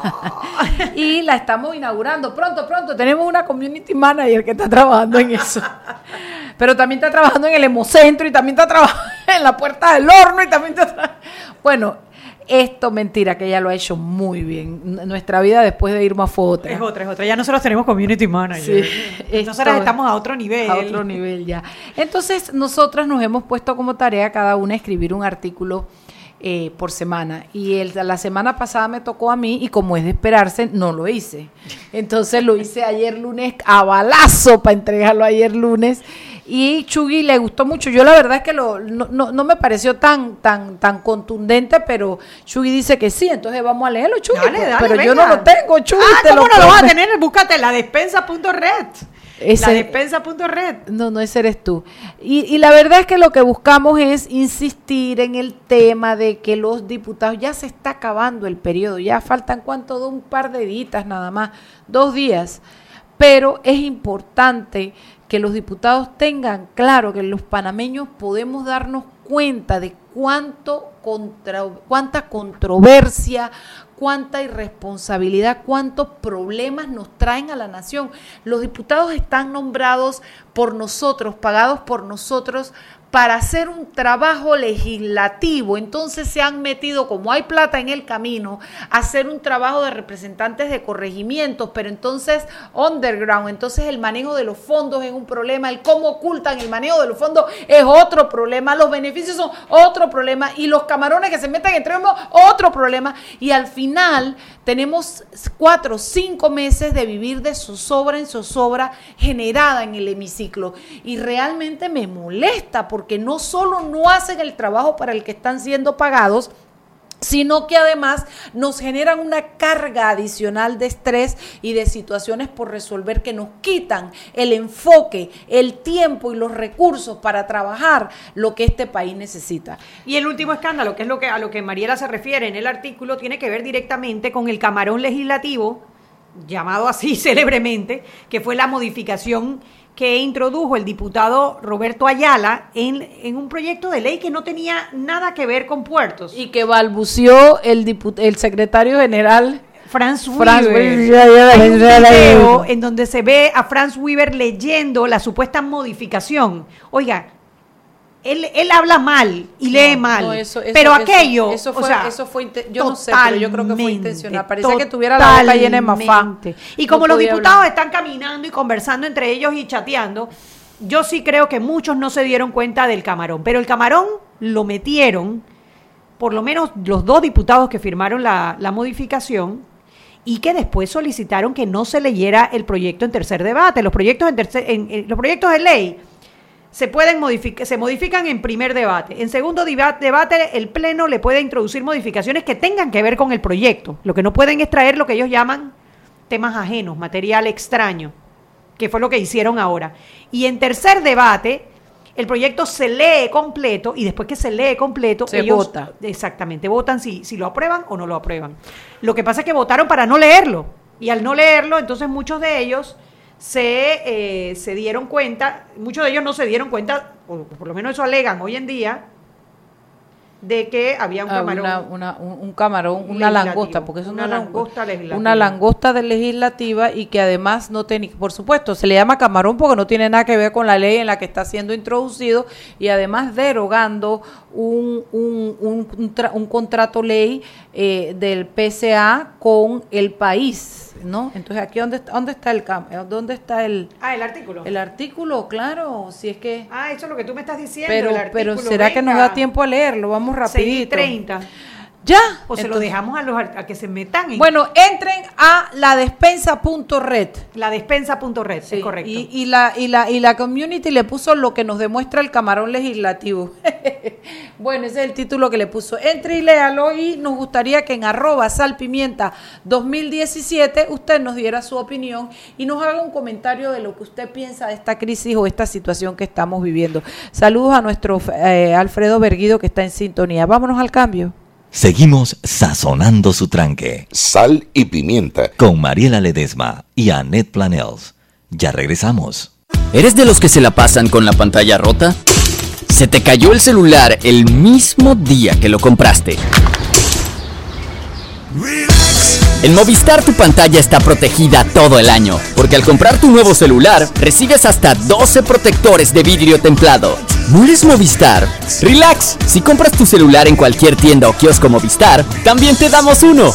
y la estamos inaugurando pronto, pronto. Tenemos una community manager que está trabajando en eso. Pero también está trabajando en el hemocentro y también está trabajando en la puerta del horno y también está Bueno, esto mentira, que ella lo ha hecho muy bien. Nuestra vida después de Irma fue otra. Es otra, es otra. Ya nosotros tenemos community manager. Sí, Nosotras estamos a otro nivel. a otro nivel ya. Entonces, nosotras nos hemos puesto como tarea cada una escribir un artículo eh, por semana. Y el- la semana pasada me tocó a mí y como es de esperarse, no lo hice. Entonces lo hice ayer lunes a balazo para entregarlo ayer lunes. Y Chugui le gustó mucho. Yo la verdad es que lo, no, no, no me pareció tan, tan, tan contundente, pero Chugui dice que sí. Entonces vamos a leerlo, Chugui. Dale, pues, dale, pero yo no lo tengo, Chugui. Ah, te ¿cómo no lo vas a tener? Búscate la despensa.red. Ese- La despensa.red. No, no, ese eres tú. Y, y la verdad es que lo que buscamos es insistir en el tema de que los diputados, ya se está acabando el periodo, ya faltan cuánto, un par de días nada más, dos días, pero es importante que los diputados tengan claro que los panameños podemos darnos cuenta de cuánto contra, cuánta controversia, cuánta irresponsabilidad, cuántos problemas nos traen a la nación. Los diputados están nombrados por nosotros, pagados por nosotros para hacer un trabajo legislativo. Entonces se han metido, como hay plata en el camino, a hacer un trabajo de representantes de corregimientos, pero entonces underground, entonces el manejo de los fondos es un problema, el cómo ocultan el manejo de los fondos es otro problema, los beneficios son otro problema. Y los camarones que se meten entre ellos otro problema. Y al final tenemos cuatro, cinco meses de vivir de zozobra en zozobra generada en el hemiciclo. Y realmente me molesta porque no solo no hacen el trabajo para el que están siendo pagados, sino que además nos generan una carga adicional de estrés y de situaciones por resolver que nos quitan el enfoque, el tiempo y los recursos para trabajar lo que este país necesita. Y el último escándalo, que es lo que a lo que Mariela se refiere en el artículo, tiene que ver directamente con el camarón legislativo, llamado así célebremente, que fue la modificación que introdujo el diputado Roberto Ayala en, en un proyecto de ley que no tenía nada que ver con puertos. Y que balbució el, diput- el secretario general Franz Franz Weaver. Weaver. Hay un video en donde se ve a Franz Weaver leyendo la supuesta modificación. Oiga, él, él habla mal y lee No, mal. no, eso- eso- pero eso- aquello, eso o fue, sea, eso fue inte- yo no sé, pero yo creo que fue intencional. Parecía que tuviera la boca llena de mafá. Y como No los diputados hablar. están caminando y conversando entre ellos y chateando, yo sí creo que muchos no se dieron cuenta del camarón. Pero el camarón lo metieron, por lo menos los dos diputados que firmaron la, la modificación, y que después solicitaron que no se leyera el proyecto en tercer debate. Los proyectos, en tercer- en- en- los proyectos de ley se pueden modificar, se modifican en primer debate. En segundo debate, el Pleno le puede introducir modificaciones que tengan que ver con el proyecto. Lo que no pueden extraer lo que ellos llaman temas ajenos, material extraño, que fue lo que hicieron ahora. Y en tercer debate, el proyecto se lee completo y después que se lee completo, Se ellos vota. exactamente votan si, si lo aprueban o no lo aprueban. Lo que pasa es que votaron para no leerlo y al no leerlo, entonces muchos de ellos se, eh, se dieron cuenta, muchos de ellos no se dieron cuenta, o por lo menos eso alegan hoy en día, de que había un Ah, camarón. una- una- un, un camarón, una langosta, porque eso una langosta legislativa. Una langosta de legislativa y que además no tiene, por supuesto, se le llama camarón porque no tiene nada que ver con la ley en la que está siendo introducido y además derogando un, un, un, un tra- un contrato ley eh, del PCA con el país, ¿no? Entonces, aquí dónde, está- dónde está el eh, dónde está el, Ah, el artículo. el artículo, claro, si es que ah, eso es lo que tú me estás diciendo. pero el pero artículo, será que nos da tiempo a leerlo, vamos 6 y rapidito. 30. Ya. O se lo dejamos a los a que se metan en Bueno, entren a la despensa.red. la despensa.red, Sí, es correcto. Y, y la, y, la, y la community le puso lo que nos demuestra el camarón legislativo. bueno, ese es el título que le puso. Entre y léalo y nos gustaría que en arroba salpimienta 2017 usted nos diera su opinión y nos haga un comentario de lo que usted piensa de esta crisis o esta situación que estamos viviendo. Saludos a nuestro eh, Alfredo Berguido que está en sintonía. Vámonos al cambio. Seguimos sazonando su tranque Sal y pimienta. con Mariela Ledesma y Annette Planels. Ya regresamos. ¿Eres de los que se la pasan con la pantalla rota? ¿Se te cayó el celular el mismo día que lo compraste? En Movistar tu pantalla está protegida todo el año, porque al comprar tu nuevo celular recibes hasta 12 protectores de vidrio templado. ¿No Movistar? Relax, si compras tu celular en cualquier tienda o kiosco Movistar, también te damos uno.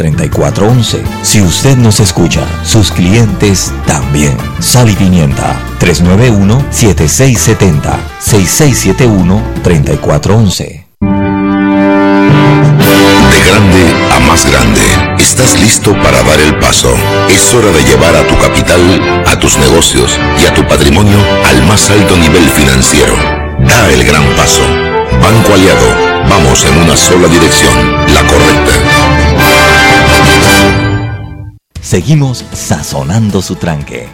6671-3411. Si usted nos escucha, sus clientes también. Sal y Pimienta 391-7670 6671-3411. De grande a más grande, estás listo para dar el paso. Es hora de llevar a tu capital, a tus negocios y a tu patrimonio al más alto nivel financiero. Da el gran paso. Banco Aliado, vamos en una sola dirección, la correcta. Seguimos sazonando su tranque.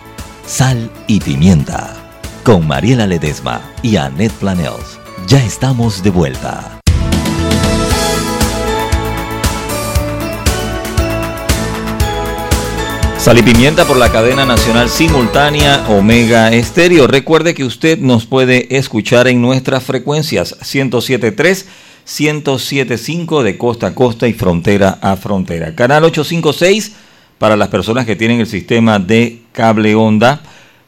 Sal y pimienta. Con Mariela Ledesma y Annette Planels. Ya estamos de vuelta. Sal y Pimienta por la cadena nacional simultánea Omega Estéreo. Recuerde que usted nos puede escuchar en nuestras frecuencias 1073, 1075 de costa a costa y frontera a frontera. Canal 856 para las personas que tienen el sistema de cable onda.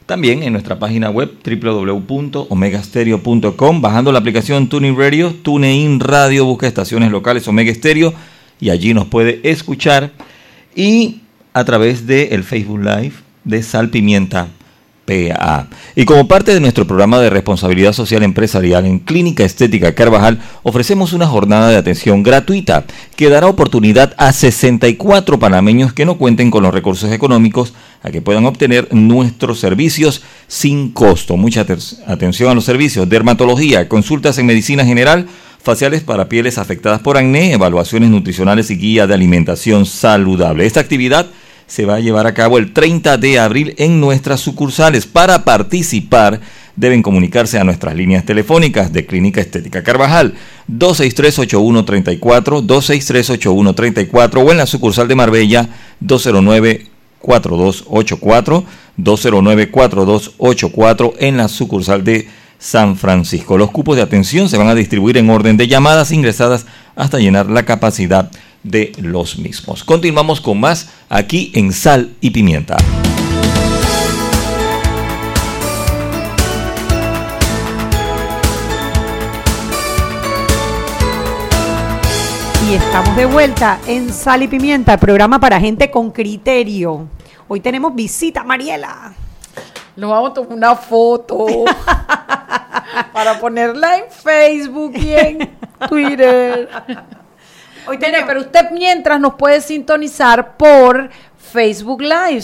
También en nuestra página web www.omegastereo.com, bajando la aplicación Tuning Radio, TuneIn Radio, busca estaciones locales Omega Stereo y allí nos puede escuchar. Y a través del el Facebook Live de Sal Pimienta PA. Y como parte de nuestro programa de responsabilidad social empresarial en Clínica Estética Carvajal, ofrecemos una jornada de atención gratuita que dará oportunidad a 64 panameños que no cuenten con los recursos económicos a que puedan obtener nuestros servicios sin costo. Mucha atención a los servicios, dermatología, consultas en medicina general, faciales para pieles afectadas por acné, evaluaciones nutricionales y guía de alimentación saludable. Esta actividad se va a llevar a cabo el 30 de abril en nuestras sucursales. Para participar deben comunicarse a nuestras líneas telefónicas de Clínica Estética Carvajal 263-8134, 263-8134 o en la sucursal de Marbella 209-4284, 209-4284 en la sucursal de San Francisco. Los cupos de atención se van a distribuir en orden de llamadas ingresadas hasta llenar la capacidad de los mismos. Continuamos con más aquí en Sal y Pimienta. Y estamos de vuelta en Sal y Pimienta, programa para gente con criterio. Hoy tenemos visita, Mariela. Nos vamos a tomar una foto para ponerla en Facebook y en Twitter. Hoy Mire, pero usted mientras nos puede sintonizar por Facebook Live,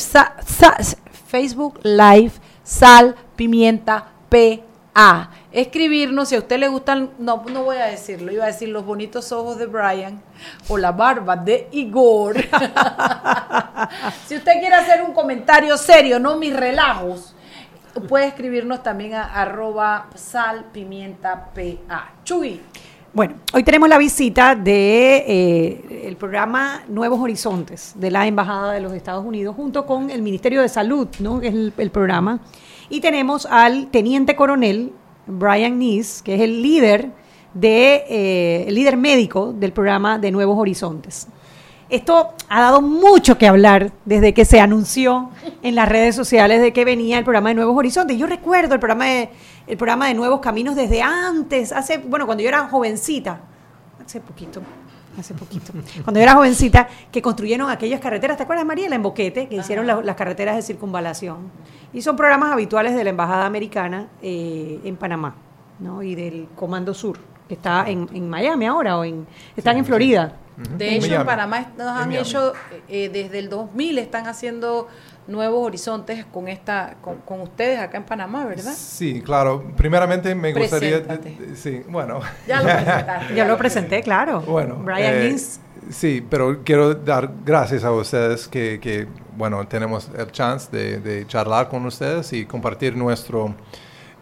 Facebook Live, Sal, Pimienta, PA. Escribirnos, si a usted le gustan, no, no voy a decirlo, iba a decir los bonitos ojos de Brian o la barba de Igor. si usted quiere hacer un comentario serio, no mis relajos, puede escribirnos también a arroba sal, pimienta, PA. Chuy. Bueno, hoy tenemos la visita de eh, el programa Nuevos Horizontes de la Embajada de los Estados Unidos junto con el Ministerio de Salud, ¿no? es el, programa. Y tenemos al teniente coronel Brian Nees, que es el líder de eh, el líder médico del programa de Nuevos Horizontes. Esto ha dado mucho que hablar desde que se anunció en las redes sociales de que venía el programa de Nuevos Horizontes. Yo recuerdo el programa de el programa de Nuevos Caminos desde antes, hace, bueno, cuando yo era jovencita, hace poquito, hace poquito, cuando yo era jovencita, que construyeron aquellas carreteras, ¿te acuerdas, Mariela, en Boquete, que hicieron las carreteras de circunvalación? Y son programas habituales de la Embajada Americana eh, en Panamá, ¿no? Y del Comando Sur, que está en, Miami ahora, o en, están en Florida. De hecho, en. Panamá nos han hecho, eh, desde el 2000 están haciendo nuevos horizontes con esta con, con ustedes acá en Panamá, ¿verdad? Sí, claro. Primeramente me gustaría... Sí, bueno. Ya lo presentaste. Yo lo presenté, claro. Bueno, Brian eh, Lins. Sí, pero quiero dar gracias a ustedes que, que, bueno, tenemos el chance de, de charlar con ustedes y compartir nuestro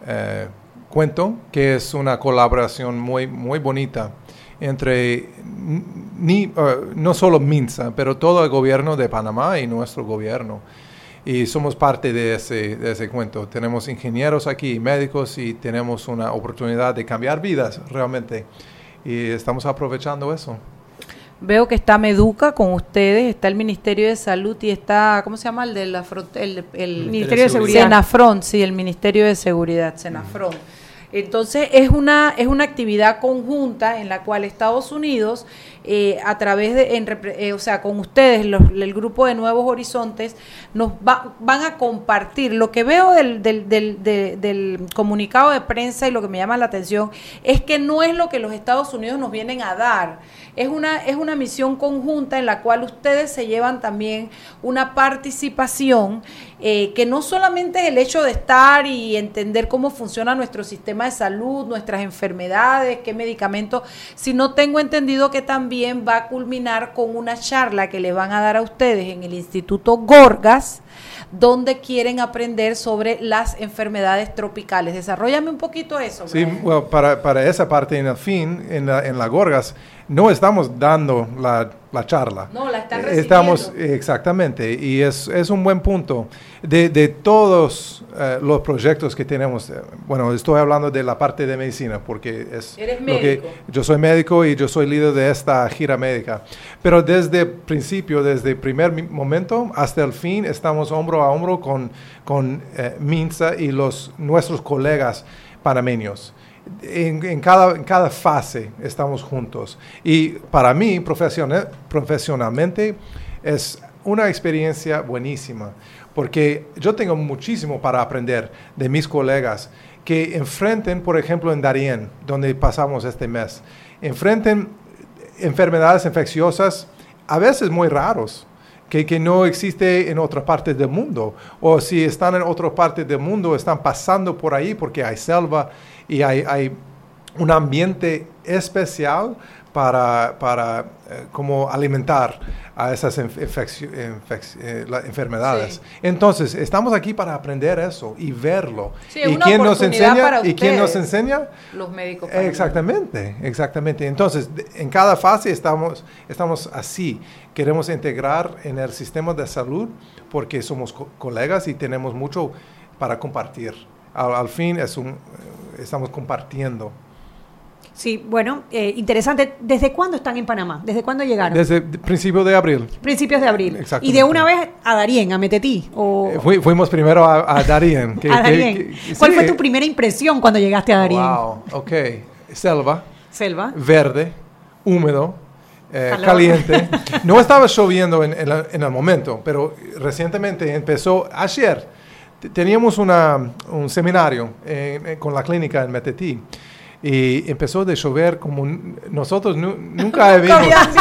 eh, cuento, que es una colaboración muy, muy bonita entre ni, eh, no solo MINSA, pero todo el gobierno de Panamá y nuestro gobierno. Y somos parte de ese, de ese cuento. Tenemos ingenieros aquí, médicos, y tenemos una oportunidad de cambiar vidas realmente. Y estamos aprovechando eso. Veo que está Meduca con ustedes, está el Ministerio de Salud y está, ¿cómo se llama? El de la el, el- Ministerio de Seguridad. Senafron, sí, el Ministerio de Seguridad, Senafron. Entonces es una es una actividad conjunta en la cual Estados Unidos eh, a través de en eh, o sea con ustedes los- el grupo de Nuevos Horizontes nos va- van a compartir. Lo que veo del, del, del, de- del comunicado de prensa y lo que me llama la atención es que no es lo que los Estados Unidos nos vienen a dar. Es una es una misión conjunta en la cual ustedes se llevan también una participación eh, que no solamente es el hecho de estar y entender cómo funciona nuestro sistema de salud, nuestras enfermedades, qué medicamentos, sino tengo entendido que también va a culminar con una charla que le van a dar a ustedes en el Instituto Gorgas, donde quieren aprender sobre las enfermedades tropicales. Desarrollame un poquito eso. Sí, para, para esa parte en el fin, en la, en la Gorgas, no estamos dando la, la charla. No, la están Eh, recibiendo. Estamos, exactamente, y es, es un buen punto. De, de todos eh, los proyectos que tenemos, eh, bueno, estoy hablando de la parte de medicina, porque es Eres lo médico. que yo soy médico y yo soy líder de esta gira médica. Pero desde el principio, desde el primer momento hasta el fin, estamos hombro a hombro con, con MINSA y los, nuestros colegas panameños. En, en cada, en cada fase estamos juntos. Y para mí, profesione- profesionalmente, es una experiencia buenísima, porque yo tengo muchísimo para aprender de mis colegas que enfrenten, por ejemplo, en Darien, donde pasamos este mes, enfrenten enfermedades infecciosas a veces muy raros, que, que no existe en otras partes del mundo. O si están en otras partes del mundo, están pasando por ahí porque hay selva y hay, hay un ambiente especial para, para eh, como alimentar a esas eh, enfermedades. Sí. Entonces, estamos aquí para aprender eso y verlo. Sí, ¿Y quién nos enseña? para ¿Y quién nos enseña? Los médicos. Exactamente, exactamente. Entonces, en cada fase estamos, estamos así. Queremos integrar en el sistema de salud porque somos co- colegas y tenemos mucho para compartir. Al, al fin es un, estamos compartiendo. Sí, bueno, eh, interesante. ¿Desde cuándo están en Panamá? ¿Desde cuándo llegaron? Desde el principio de abril. Principios de abril. Y Exactamente. de una vez a Darien, a Metetí. O Eh, fui- fuimos primero a, a Darien. que- a Darien. que- ¿Cuál sí, fue tu primera impresión cuando llegaste a Darien? Wow, ok. Selva. Selva. verde, húmedo, eh, caliente. No estaba lloviendo en, en la- en el momento, pero recientemente empezó, ayer, teníamos una, un seminario en- en- con la clínica en Metetí. Y empezó de llover como nosotros nu- nunca visto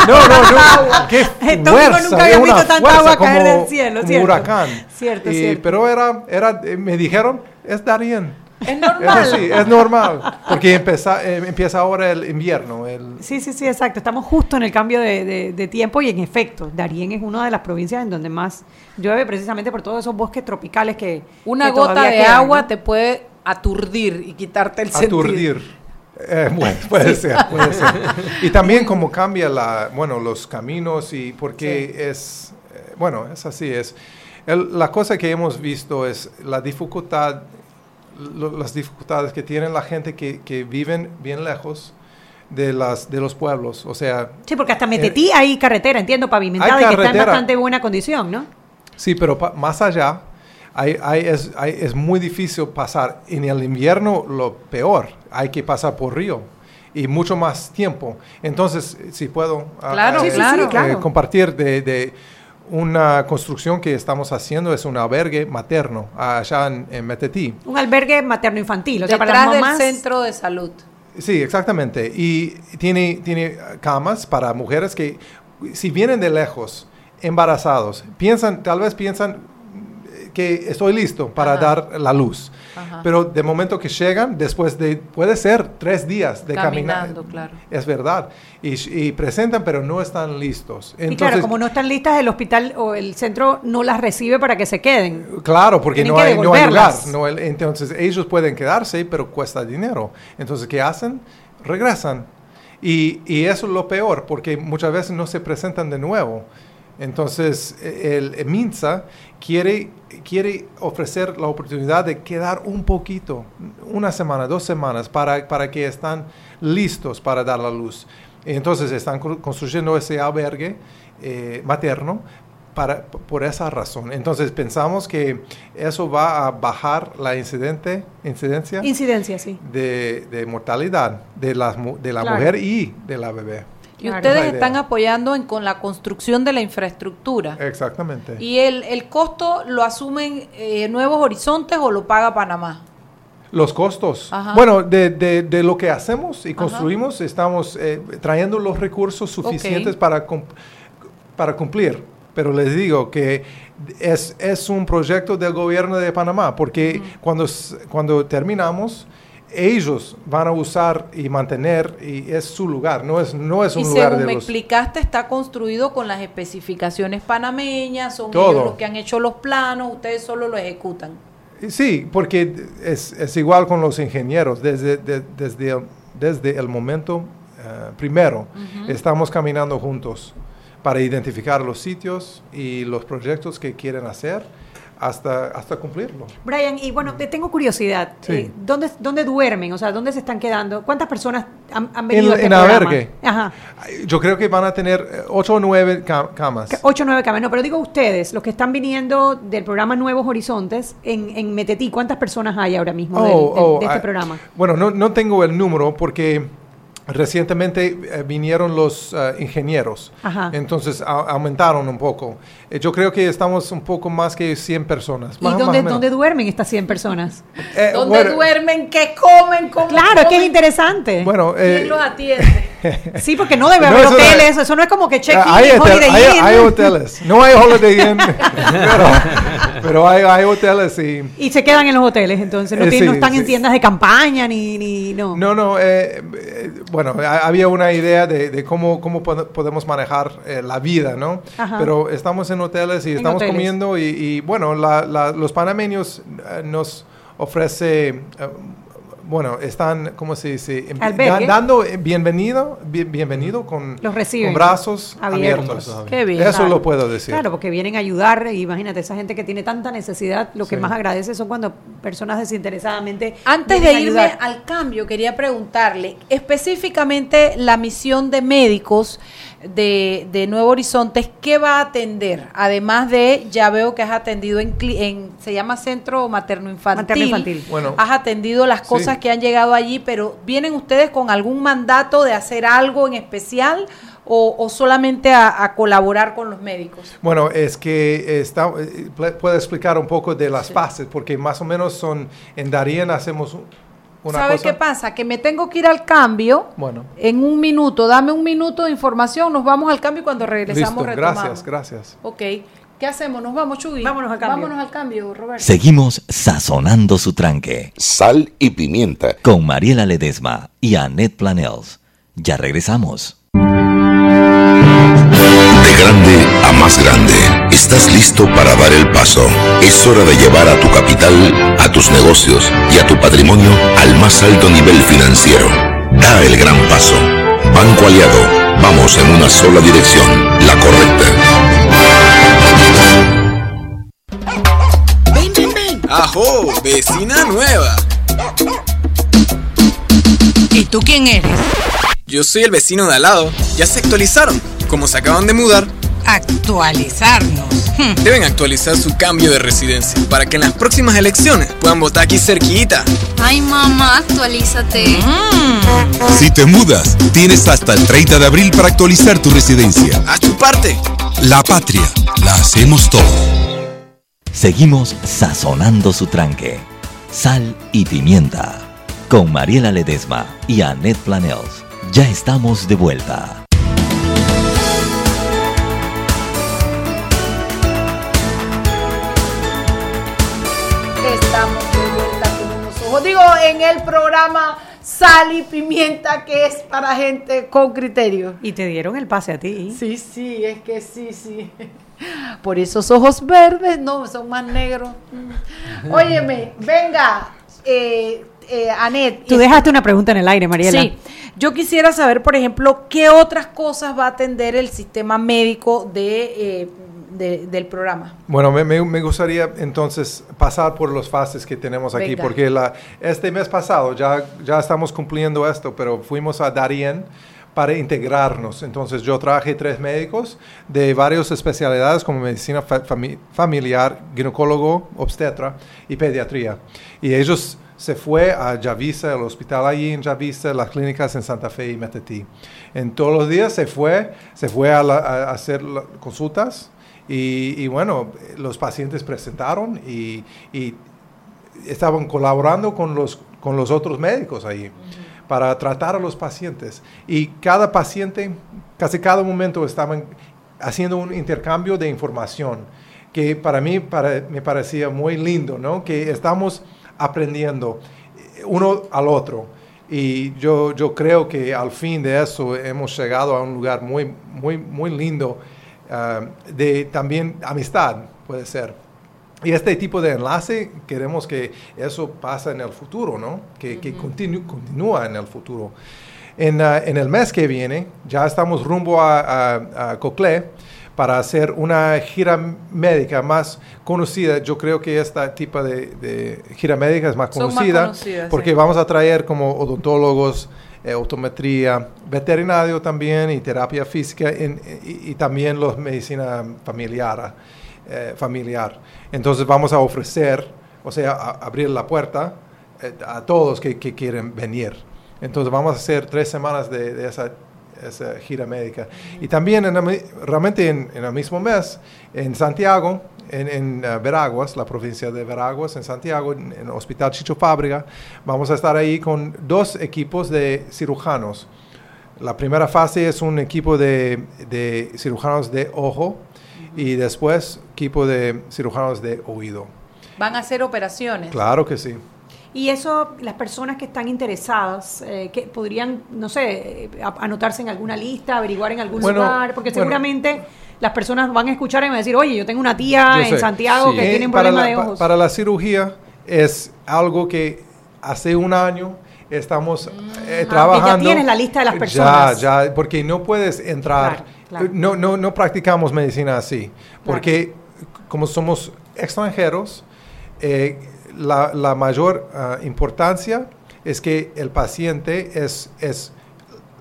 No, no, no. Qué fuerza, nunca había visto tanta agua caer del cielo, un ¿cierto? huracán. Cierto, Y- cierto. Pero era, era, eh, me dijeron, es Darien. Es normal. así, es normal. Porque empieza, eh, empieza ahora el invierno. El, Sí, sí, sí, exacto. Estamos justo en el cambio de, de- de tiempo y en efecto, Darien es una de las provincias en donde más llueve precisamente por todos esos bosques tropicales que Una que gota de quedan, agua ¿no? te puede aturdir y quitarte el sentido. aturdir. Eh, bueno, puede ser, puede ser. Y también como cambia la, bueno, los caminos y porque es, eh, bueno, es así, es. El- la cosa que hemos visto es la dificultad, lo- las dificultades que tienen la gente que, que viven bien lejos de, las, de los pueblos. O sea, Sí, porque hasta Metetí hay carretera, entiendo, pavimentada Hay y que está en carretera. bastante buena condición, ¿no? Sí, pero pa- más allá, hay, hay- es, hay- es muy difícil pasar. En el invierno, lo peor, hay que pasar por río y mucho más tiempo. Entonces, si puedo ah, Claro, ah, Sí, sí, claro. sí, claro. compartir de, de una construcción que estamos haciendo, es un albergue materno allá en, en Metetí. Un albergue materno-infantil, o sea, para Detrás del mamás. centro de salud. Sí, exactamente. Y tiene, tiene camas para mujeres que, si vienen de lejos, embarazados, piensan, tal vez piensan que estoy listo para Ajá. dar la luz. Ajá. Pero de momento que llegan, después de, puede ser tres días de Caminando, caminar. claro. Es verdad. Y, y presentan, pero no están listos. y claro, como no están listas, el hospital o el centro no las recibe para que se queden. Claro, porque Tienen no hay, no hay lugar. no entonces ellos pueden quedarse, pero cuesta dinero. Entonces, ¿qué hacen? Regresan. Y, y eso es lo peor, porque muchas veces no se presentan de nuevo. Entonces, el, el MINSA quiere, quiere ofrecer la oportunidad de quedar un poquito, una semana, dos semanas, para, para que están listos para dar la luz. Entonces, están construyendo ese albergue eh, materno para, por esa razón. Entonces, pensamos que eso va a bajar la incidente, incidencia Incidencia, sí. de, de mortalidad de, las, mu- de la Claro. mujer y de la bebé. Y Claro. ustedes Es están apoyando en, con la construcción de la infraestructura. Exactamente. ¿Y el, el costo lo asumen eh, Nuevos Horizontes o lo paga Panamá? Los costos. Ajá. Bueno, de, de- de lo que hacemos y construimos, estamos eh, trayendo los recursos suficientes para, para cumplir. Pero les digo que es, es un proyecto del gobierno de Panamá, porque cuando, cuando terminamos, ellos van a usar y mantener, y es su lugar, no es, no es Y un lugar según de me los... explicaste, está construido con las especificaciones panameñas, son Todo. ellos los que han hecho los planos, ustedes solo lo ejecutan. Sí, porque es, es igual con los ingenieros. Desde, de- desde, el, desde el momento eh, primero, estamos caminando juntos para identificar los sitios y los proyectos que quieren hacer hasta, hasta cumplirlo. Brian, y bueno, te tengo curiosidad. Sí. Eh, ¿dónde, ¿Dónde duermen? O sea, ¿dónde se están quedando? ¿Cuántas personas han, han En, venido a este en albergue. Ajá. Yo creo que van a tener eh, ocho o nueve ca- camas. Ca- Ocho o nueve camas. No, pero digo ustedes, los que están viniendo del programa Nuevos Horizontes, en, en Metetí, ¿cuántas personas hay ahora mismo Oh, del- oh, de este ah, programa? Bueno, no, no tengo el número porque recientemente eh, vinieron los eh, ingenieros. Ajá. Entonces a- aumentaron un poco. Eh, yo creo que estamos un poco más que 100 personas. ¿Y Más- dónde, dónde duermen estas 100 personas? Eh, ¿Dónde bueno, duermen? ¿Qué comen? ¿Cómo Claro, es que es comen? interesante. Bueno, eh, ¿Quién los atiende? sí, porque no debe no, haber eso hoteles, es- eso no es como que check-in, hay, hotel- Holiday hay- Inn. hay hoteles. No hay Holiday Inn, pero, pero hay, hay hoteles y... Y se quedan en los hoteles, entonces no, Eh, tienen- no sí, están en tiendas de campaña ni, ni no. No, no, eh, eh, bueno, ha- había una idea de, de cómo, cómo pod- podemos manejar eh, la vida, ¿no? Ajá. Pero estamos en hoteles y En estamos hoteles. comiendo y, y, bueno, la- la- los panameños nos ofrece, bueno, están, ¿cómo se dice? Em- dando bienvenido, bien- bienvenido con, Los reciben. con brazos Abiertos. abiertos. Qué bien. Eso Claro. lo puedo decir. Claro, porque vienen a ayudar, y imagínate, esa gente que tiene tanta necesidad, lo que Sí. más agradece son cuando personas desinteresadamente. Antes de irme ayudar. al cambio, quería preguntarle específicamente la misión de médicos de, de Nuevo Horizontes, ¿qué va a atender? Además de, ya veo que has atendido en, cli- en se llama Centro Materno Infantil. Materno-infantil. Bueno. Has atendido las cosas Sí. que han llegado allí, pero ¿vienen ustedes con algún mandato de hacer algo en especial o, o solamente a, a colaborar con los médicos? Bueno, es que está, eh, puedo explicar un poco de las fases, porque más o menos son, en Darien hacemos un- una ¿Sabes cosa. qué pasa? Que me tengo que ir al cambio. Bueno. En un minuto, dame un minuto de información, nos vamos al cambio y cuando regresamos Listo, retomamos. gracias, gracias. Ok, ¿qué hacemos? ¿Nos vamos, Chugui? Vámonos al cambio. Vámonos al cambio, Roberto. Seguimos sazonando su tranque Sal y pimienta. con Mariela Ledesma y Annette Planels. Ya regresamos. De grande a más grande, estás listo para dar el paso. Es hora de llevar a tu capital, a tus negocios y a tu patrimonio al más alto nivel financiero. Da el gran paso. Banco Aliado, vamos en una sola dirección, la correcta. Ven, ven, ven. ¡Ajo! ¡Vecina nueva! ¿Y tú quién eres? Yo soy el vecino de al lado. Ya se actualizaron. Como se acaban de mudar, Actualizarnos. Hmm. deben actualizar su cambio de residencia para que en las próximas elecciones puedan votar aquí cerquita. Ay, mamá, actualízate. Si te mudas, tienes hasta el 30 de abril para actualizar tu residencia. ¡Haz tu parte! La patria, la hacemos todos. Seguimos sazonando su tranque. Sal y pimienta. con Mariela Ledesma y Annette Planels. Ya estamos de vuelta. Ojos. Digo, en el programa Sal y Pimienta, que es para gente con criterio. Y te dieron el pase a ti. Sí, sí, es que sí, sí. Por esos ojos verdes, no, son más negros. Óyeme, venga, eh, eh, Anet. Tú dejaste una pregunta en el aire, Mariela. Sí, yo quisiera saber, por ejemplo, qué otras cosas va a atender el sistema médico de, eh, de- del programa. Bueno, me, me- me gustaría entonces pasar por los fases que tenemos aquí, Venga. porque la, este mes pasado ya, ya estamos cumpliendo esto, pero fuimos a Darien para integrarnos. Entonces yo traje tres médicos de varias especialidades como medicina fa- fami- familiar, ginecólogo, obstetra y pediatría. Y ellos se fue a Javisa, el hospital allí en Javisa, las clínicas en Santa Fe y Metetí. En todos los días se fue, se fue a, la- a hacer consultas y, y bueno, los pacientes presentaron y, y estaban colaborando con los, con los otros médicos ahí para tratar a los pacientes. Y cada paciente, casi cada momento estaban haciendo un intercambio de información que para mí para- me parecía muy lindo, ¿no? Que estamos aprendiendo uno al otro. Y yo, yo creo que al fin de eso hemos llegado a un lugar muy, muy, muy lindo ah, de también amistad, puede ser. Y este tipo de enlace, queremos que eso pase en el futuro, ¿no? Que, que continu- continúa en el futuro. En, ah, en el mes que viene, ya estamos rumbo a, a, a Coclé para hacer una gira médica más conocida. Yo creo que esta tipo de, de gira médica es más conocida conocidas, porque sí. vamos a traer como odontólogos, eh, optometría, veterinario también y terapia física en- y, y también los medicina familiar, eh, familiar. Entonces vamos a ofrecer, o sea, a- abrir la puerta eh, a todos que, que quieren venir. Entonces vamos a hacer tres semanas de, de esa, esa gira médica. Y también en realmente en, en el mismo mes, en Santiago, en, en, eh, Veraguas, la provincia de Veraguas, en Santiago, en, en el Hospital Chicho Fábrica, vamos a estar ahí con dos equipos de cirujanos. La primera fase es un equipo de, de cirujanos de ojo y después equipo de cirujanos de oído. Van a hacer operaciones. Claro que sí. Y eso, las personas que están interesadas, eh, que podrían, no sé, eh, anotarse en alguna lista, averiguar en algún Bueno, lugar, porque bueno. seguramente las personas van a escuchar y van a decir, oye, yo tengo una tía en sé. Santiago que Eh, tiene un problema la, de pa- ojos. Para la cirugía es algo que hace un año estamos eh, Ah, trabajando. que ya tienes la lista de las personas. Ya, ya, porque no puedes entrar. Claro, claro. No, no, no practicamos medicina así. Porque como somos extranjeros, eh, la, la mayor ah, importancia es que el paciente es, es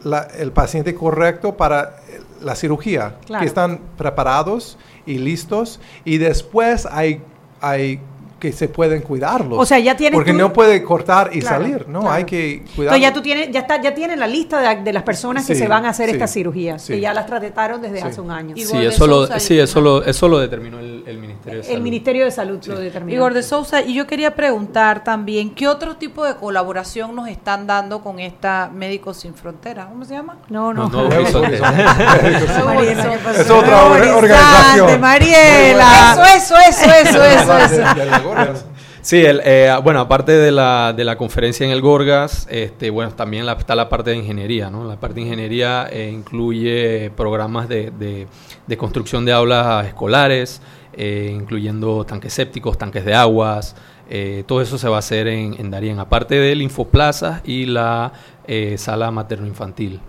la- el paciente correcto para la cirugía, Claro. que están preparados y listos y después hay, hay que se pueden cuidarlos. O sea, ya tienes Porque tú- no puede cortar y Claro, salir, ¿no? claro. Hay que cuidarlos. Entonces ya tú tienes, ya está, ya tienes la lista de, de las personas que Sí, se van a hacer sí, estas cirugías, sí. que ya las trataron desde Sí. hace un año. Sí, eso lo, sí eso, lo, eso lo determinó el, el Ministerio de Salud. El Ministerio de Salud lo determinó. Igor de Sousa, y yo quería preguntar también, ¿qué otro tipo de colaboración nos están dando con esta Médicos Sin Fronteras? ¿Cómo se llama? No, no. No, no. Mariela. Es otra or- organización. Mariela. Eso, eso, eso, eso, eso, Gorras. Sí, el, eh, bueno, aparte de la, de la conferencia en el Gorgas, este, bueno, también la- está la parte de ingeniería, ¿no? La parte de ingeniería eh, incluye programas de, de- de construcción de aulas escolares, eh, incluyendo tanques sépticos, tanques de aguas, eh, todo eso se va a hacer en, en Darien, aparte del Infoplaza y la eh, sala materno-infantil.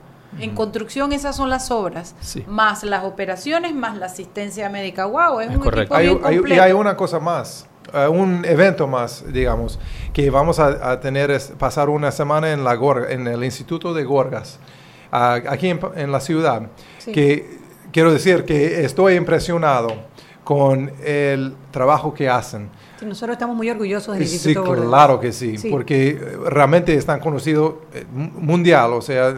En construcción esas son las obras, Sí. más las operaciones, más la asistencia médica. Wow, es, Es un correcto. equipo Hay, bien hay- y hay una cosa más, un evento más, digamos, que vamos a, a tener, es pasar una semana en, la Gorga, en el Instituto de Gorgas, ah, aquí en, en la ciudad, Sí. que quiero decir que estoy impresionado con el trabajo que hacen. Sí, nosotros estamos muy orgullosos del Sí, Instituto Gordas. claro que sí, Sí. porque realmente están conocidos eh, mu- mundial, o sea,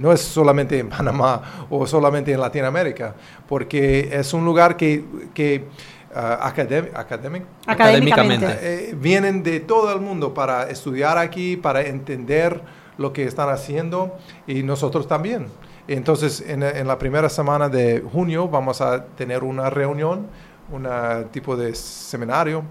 no es solamente en Panamá o solamente en Latinoamérica, porque es un lugar que, que academic- Académicamente. eh, vienen de todo el mundo para estudiar aquí, para entender lo que están haciendo y nosotros también. Entonces, en, en la primera semana de junio vamos a tener una reunión, un tipo de seminario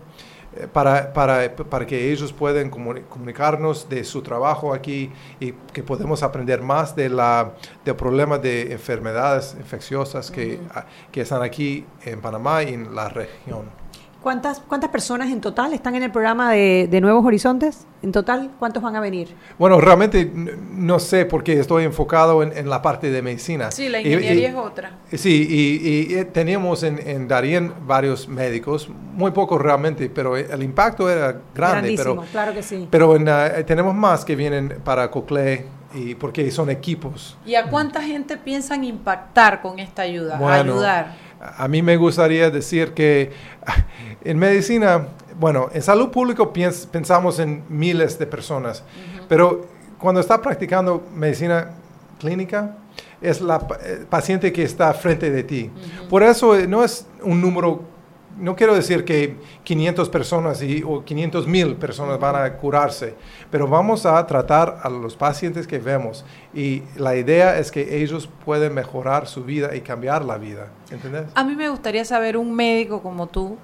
para, para, para que ellos puedan comuni- comunicarnos de su trabajo aquí y que podemos aprender más de la, del problema de enfermedades infecciosas que, ah, que están aquí en Panamá y en la región. ¿Cuántas, ¿Cuántas personas en total están en el programa de, de Nuevos Horizontes? En total, ¿cuántos van a venir? Bueno, realmente no sé porque estoy enfocado en, en la parte de medicina. Sí, la Y- y- ingeniería es otra. Sí, y, y, eh, teníamos en, en Darien varios médicos, muy pocos realmente, pero el impacto era grande. Grandísimo, pero, claro que sí. Pero en, ah, tenemos más que vienen para Cocle y porque son equipos. ¿Y a cuánta gente piensan impactar con esta ayuda? Bueno, Ayudar. A mí me gustaría decir que en medicina, bueno, en salud pública piens- pensamos en miles de personas, pero cuando está practicando medicina clínica, es la eh, paciente que está frente de ti. Por eso eh, no es un número, no quiero decir que 500 personas y, o 500 mil personas van a curarse, pero vamos a tratar a los pacientes que vemos y la idea es que ellos pueden mejorar su vida y cambiar la vida. ¿Entendés? A mí me gustaría saber, un médico como tú,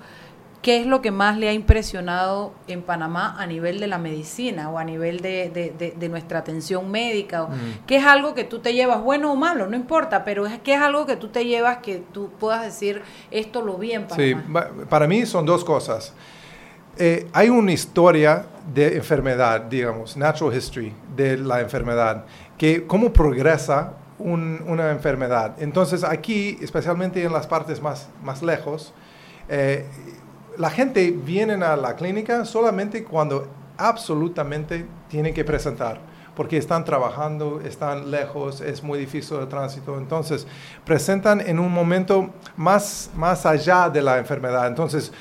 ¿qué es lo que más le ha impresionado en Panamá a nivel de la medicina o a nivel de, de- de- de nuestra atención médica? O, Mm. ¿Qué es algo que tú te llevas, bueno o malo? No importa, pero es que es algo que tú te llevas que tú puedas decir, esto lo vi en Sí, Panamá. ba- para mí son dos cosas. Eh, hay una historia de enfermedad, digamos, natural history de la enfermedad, que cómo progresa un- una enfermedad. Entonces aquí, especialmente en las partes más, más lejos, eh, la gente viene a la clínica solamente cuando absolutamente tienen que presentar, porque están trabajando, están lejos, es muy difícil el tránsito. Entonces, presentan en un momento más, más allá de la enfermedad. Entonces,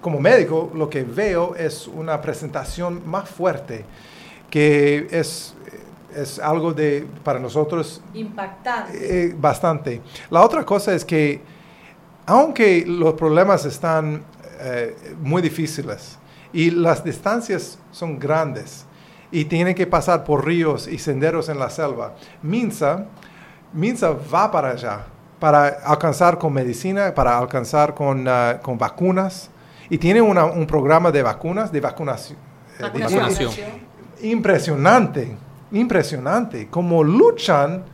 como médico, lo que veo es una presentación más fuerte, que es, es algo de, para nosotros Impactante. eh, bastante. La otra cosa es que, aunque los problemas están eh, muy difíciles y las distancias son grandes y tienen que pasar por ríos y senderos en la selva, MINSA, MINSA va para allá para alcanzar con medicina, para alcanzar con, ah, con vacunas y tiene una- un programa de vacunas, de vacunación. eh, de Vacunación. impresionante, impresionante, cómo luchan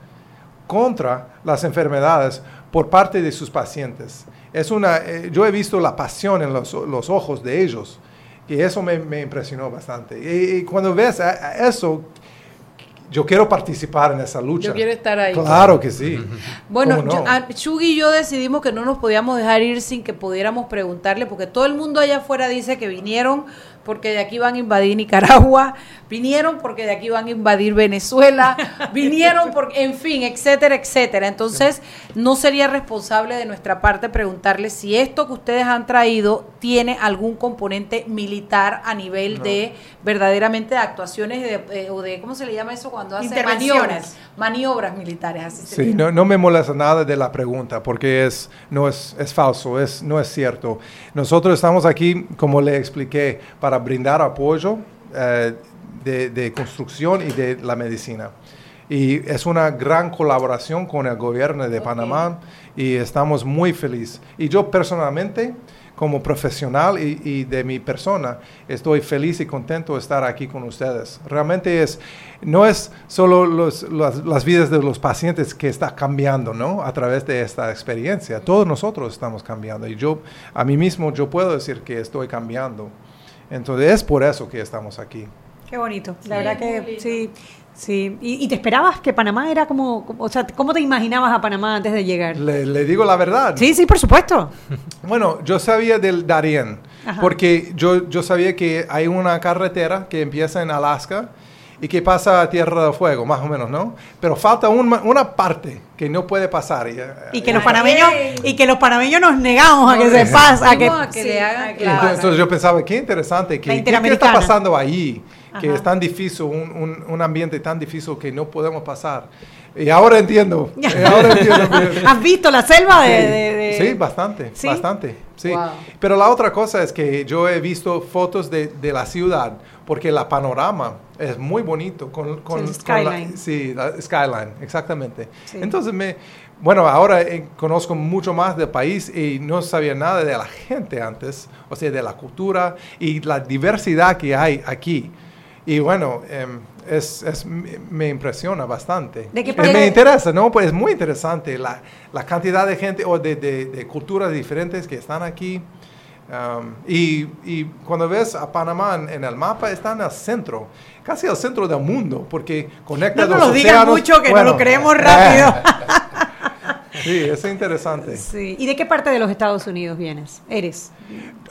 contra las enfermedades por parte de sus pacientes. Es una, eh, yo he visto la pasión en los, los ojos de ellos, y eso me, me impresionó bastante. Y, y cuando ves a- a eso, yo quiero participar en esa lucha. Yo quiero estar ahí. Claro que sí. Bueno, ¿Cómo no? yo- Chugi y yo decidimos que no nos podíamos dejar ir sin que pudiéramos preguntarle, porque todo el mundo allá afuera dice que vinieron porque de aquí van a invadir Nicaragua, vinieron porque de aquí van a invadir Venezuela, vinieron porque, en fin, etcétera, etcétera. Entonces, no sería responsable de nuestra parte preguntarle si esto que ustedes han traído tiene algún componente militar a nivel No. de verdaderamente de actuaciones de, eh, o de, ¿cómo se le llama eso cuando hace maniobras? Maniobras militares, así se Sí, no, no me molesta nada de la pregunta porque es, no es, es falso, es, no es cierto. Nosotros estamos aquí, como le expliqué, para brindar apoyo eh, de, de construcción y de la medicina. Y es una gran colaboración con el gobierno de Panamá y estamos muy felices. Y yo personalmente, como profesional y, y de mi persona, estoy feliz y contento de estar aquí con ustedes. Realmente es, no es solo los- las, las vidas de los pacientes que está cambiando, ¿no? A través de esta experiencia. Todos nosotros estamos cambiando y yo, a mí mismo, yo puedo decir que estoy cambiando. Entonces es por eso que estamos aquí. Qué bonito. La Sí, verdad que sí. Sí. ¿Y, y te esperabas que Panamá era como, como- o sea, cómo te imaginabas a Panamá antes de llegar? Le, le digo la verdad. Sí, sí, por supuesto. Bueno, yo sabía del Darien, Ajá. porque yo, yo sabía que hay una carretera que empieza en Alaska y que pasa a Tierra del Fuego, más o menos, ¿no? Pero falta un- una parte que no puede pasar. Y, eh, Y que los panameños y que los panameños nos negamos a que se pase, a que, a que sí, le hagan que- claro. entonces, entonces yo pensaba, qué interesante, que, ¿qué, qué está pasando ahí? Que Ajá. es tan difícil, un, un- un ambiente tan difícil que no podemos pasar. Y ahora entiendo. y ahora entiendo. ¿Has visto la selva de, de- de- Sí, bastante, ¿Sí? bastante. Sí. Wow. Pero la otra cosa es que yo he visto fotos de, de la ciudad, porque la panorama es muy bonito. Con, con, Sí, con la- skyline. sí, la skyline, exactamente. Sí. Entonces, me, bueno, ahora eh, conozco mucho más del país y no sabía nada de la gente antes, o sea, de la cultura y la diversidad que hay aquí. Y bueno, em, es, es- me impresiona bastante. ¿De qué me interesa, ¿no? Pues es muy interesante la, la cantidad de gente o de, de- de culturas diferentes que están aquí. Um, y, y cuando ves a Panamá en, en el mapa, está en el centro, casi al centro del mundo, porque conecta No nos los lo digas océanos. mucho, que no Bueno, lo creemos rápido. sí, es interesante. Sí. ¿Y de qué parte de los Estados Unidos vienes? Eres.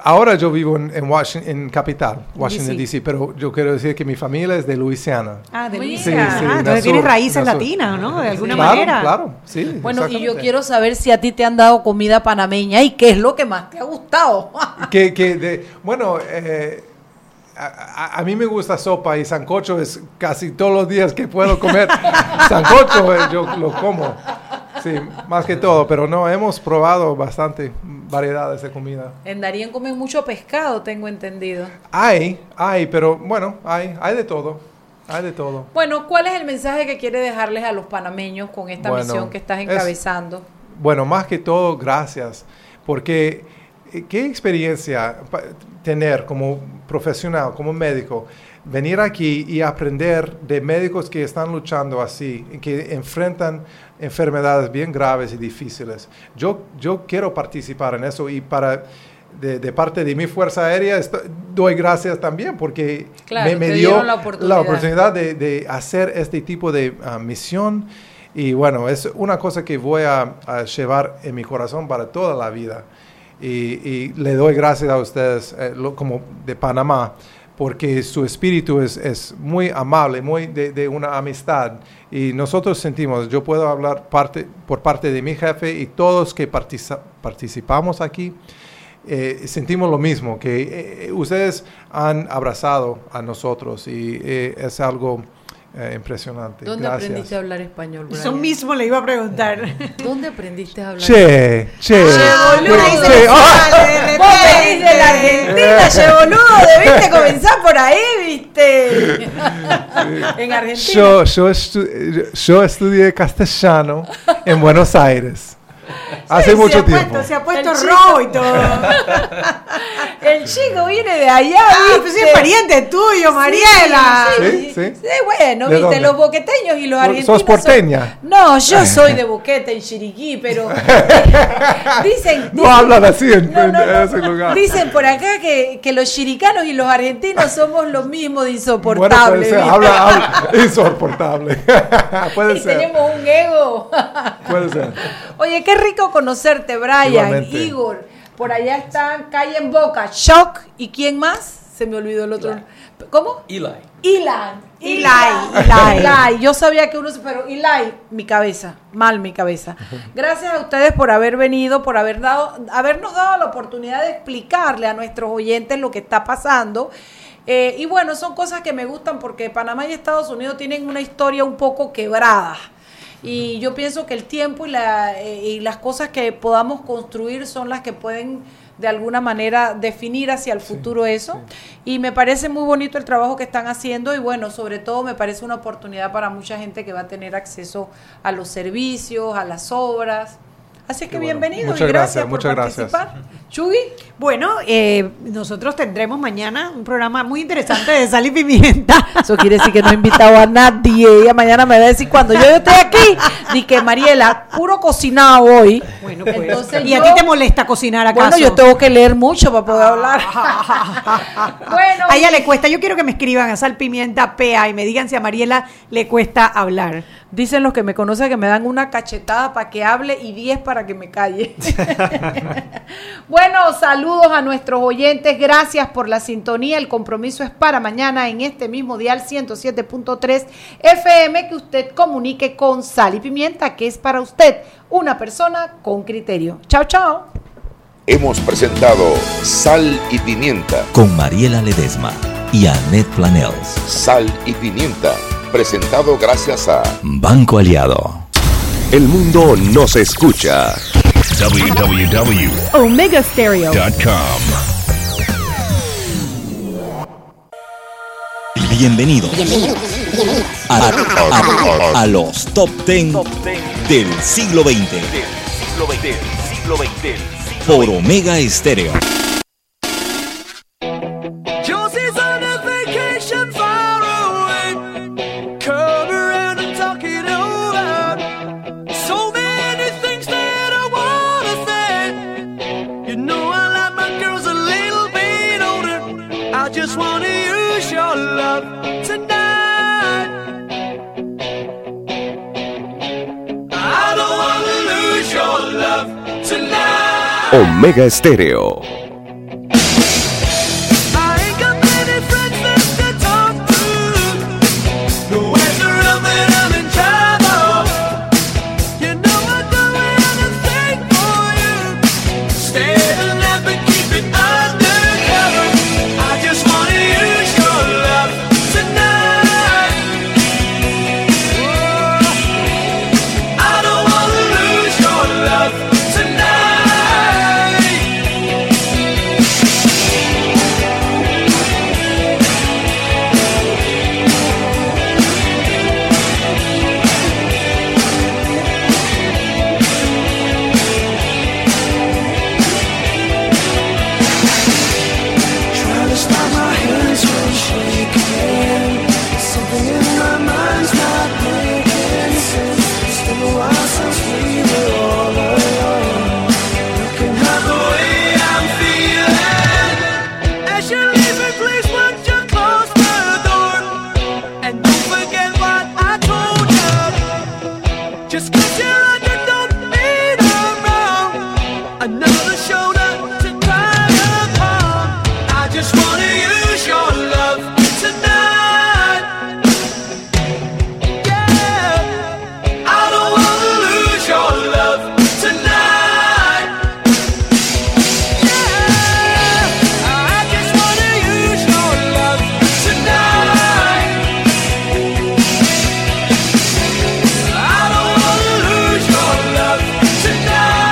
Ahora yo vivo en, en Washington, en capital, Washington DC. DC, pero yo quiero decir que mi familia es de Luisiana. Ah, de. Luisiana. Sí, sí, Ah, entonces tienes raíces latinas, ¿no? De alguna claro, manera. Claro, sí. Bueno, y yo quiero saber si a ti te han dado comida panameña y qué es lo que más te ha gustado. que, que de, bueno, eh, a, a- a mí me gusta sopa y sancocho es casi todos los días que puedo comer sancocho, eh, yo lo como. Sí, más que todo, pero no, hemos probado bastante variedades de comida. En Darien comen mucho pescado, tengo entendido. Hay, hay, pero bueno, hay, hay de todo, hay de todo. Bueno, ¿cuál es el mensaje que quiere dejarles a los panameños con esta Bueno, misión que estás es- encabezando? Bueno, más que todo, gracias, porque eh, qué experiencia tener como profesional, como médico, venir aquí y aprender de médicos que están luchando así, que enfrentan enfermedades bien graves y difíciles. Yo, yo quiero participar en eso y para... De, de parte de mi Fuerza Aérea doy gracias también porque Claro, me, me dio la oportunidad. oportunidad de, de hacer este tipo de ah, misión y bueno, es una cosa que voy a, a llevar en mi corazón para toda la vida. Y, y le doy gracias a ustedes, eh, lo- como de Panamá, porque su espíritu es, es muy amable, muy de, una amistad. Y nosotros sentimos, yo puedo hablar parte, por parte de mi jefe y todos que participamos aquí, eh, sentimos lo mismo, que eh, ustedes han abrazado a nosotros y eh, es algo eh, impresionante. ¿Dónde Gracias. aprendiste a hablar español, Brian? Eso mismo le iba a preguntar. ¿Dónde aprendiste a hablar Che, che. boludo, che, se che, ah. sale, Vos venís de la Argentina, che boludo, debiste comenzar por ahí, viste. en Argentina. Yo, yo, estu- yo estudié castellano en Buenos Aires. Hace Sí, mucho se ha tiempo. puesto- se ha puesto El rojo chico. y todo. El chico viene de allá, Ah, ¿viste? pues es pariente tuyo, Mariela. Sí, sí. Sí, bueno, ¿De viste, dónde? los boqueteños y los ¿Sos argentinos. son- porteña? No, yo soy de Boquete en Chiriquí, pero dicen, No hablan así en, No, en no, no. ese lugar. Dicen por acá que, que los chiricanos y los argentinos somos lo mismo de bueno, insoportables. ¿viste? Habla, habla. Insoportable. puede y ser. tenemos un ego. Puede ser. Oye, qué rico conocerte, Brian, Igualmente. Igor. Por allá están Calle en Boca, Shock. ¿Y quién más? Se me olvidó el otro. ¿Cómo? Eli. Ilan. Eli, Eli. Eli. Yo sabía que uno se. Pero Eli, mi cabeza. Mal mi cabeza. Gracias a ustedes por haber venido, por haber dado, habernos dado la oportunidad de explicarle a nuestros oyentes lo que está pasando. Eh, y bueno, son cosas que me gustan porque Panamá y Estados Unidos tienen una historia un poco quebrada. Y yo pienso que el tiempo y, la, eh, y las cosas que podamos construir son las que pueden de alguna manera definir hacia el futuro eso. Y me parece muy bonito el trabajo que están haciendo y bueno, sobre todo me parece una oportunidad para mucha gente que va a tener acceso a los servicios, a las obras. Así que bueno. bienvenidos y Muchas gracias, gracias, por muchas gracias. participar. Chugui. Bueno, eh, nosotros tendremos mañana un programa muy interesante de sal y pimienta. Eso quiere decir que no he invitado a nadie. Ella mañana me va a decir cuando yo esté aquí, di que Mariela, puro cocinado hoy. Bueno, pues. Entonces ¿Y a ti te molesta cocinar acaso? Bueno, yo tengo que leer mucho para poder hablar. bueno, A ella le cuesta. Yo quiero que me escriban a Sal Pimienta PA y me digan si a Mariela le cuesta hablar. dicen los que me conocen que me dan una cachetada para que hable y 10 para que me calle. bueno, saludos a nuestros oyentes. Gracias por la sintonía. El compromiso es para mañana en este mismo dial 107.3 FM que usted comunique con Sal y Pimienta, que es para usted una persona con criterio. Chao, chao. Hemos presentado Sal y Pimienta. Con Mariela Ledesma y Annette Planels. Sal y Pimienta. Presentado gracias a Banco Aliado. El mundo nos escucha. www.omegastereo.com. Bienvenidos a, a- a los top 10 del siglo XX por Omega Estéreo. Just wanna use your love tonight. I don't wanna lose your love tonight. Omega Estéreo.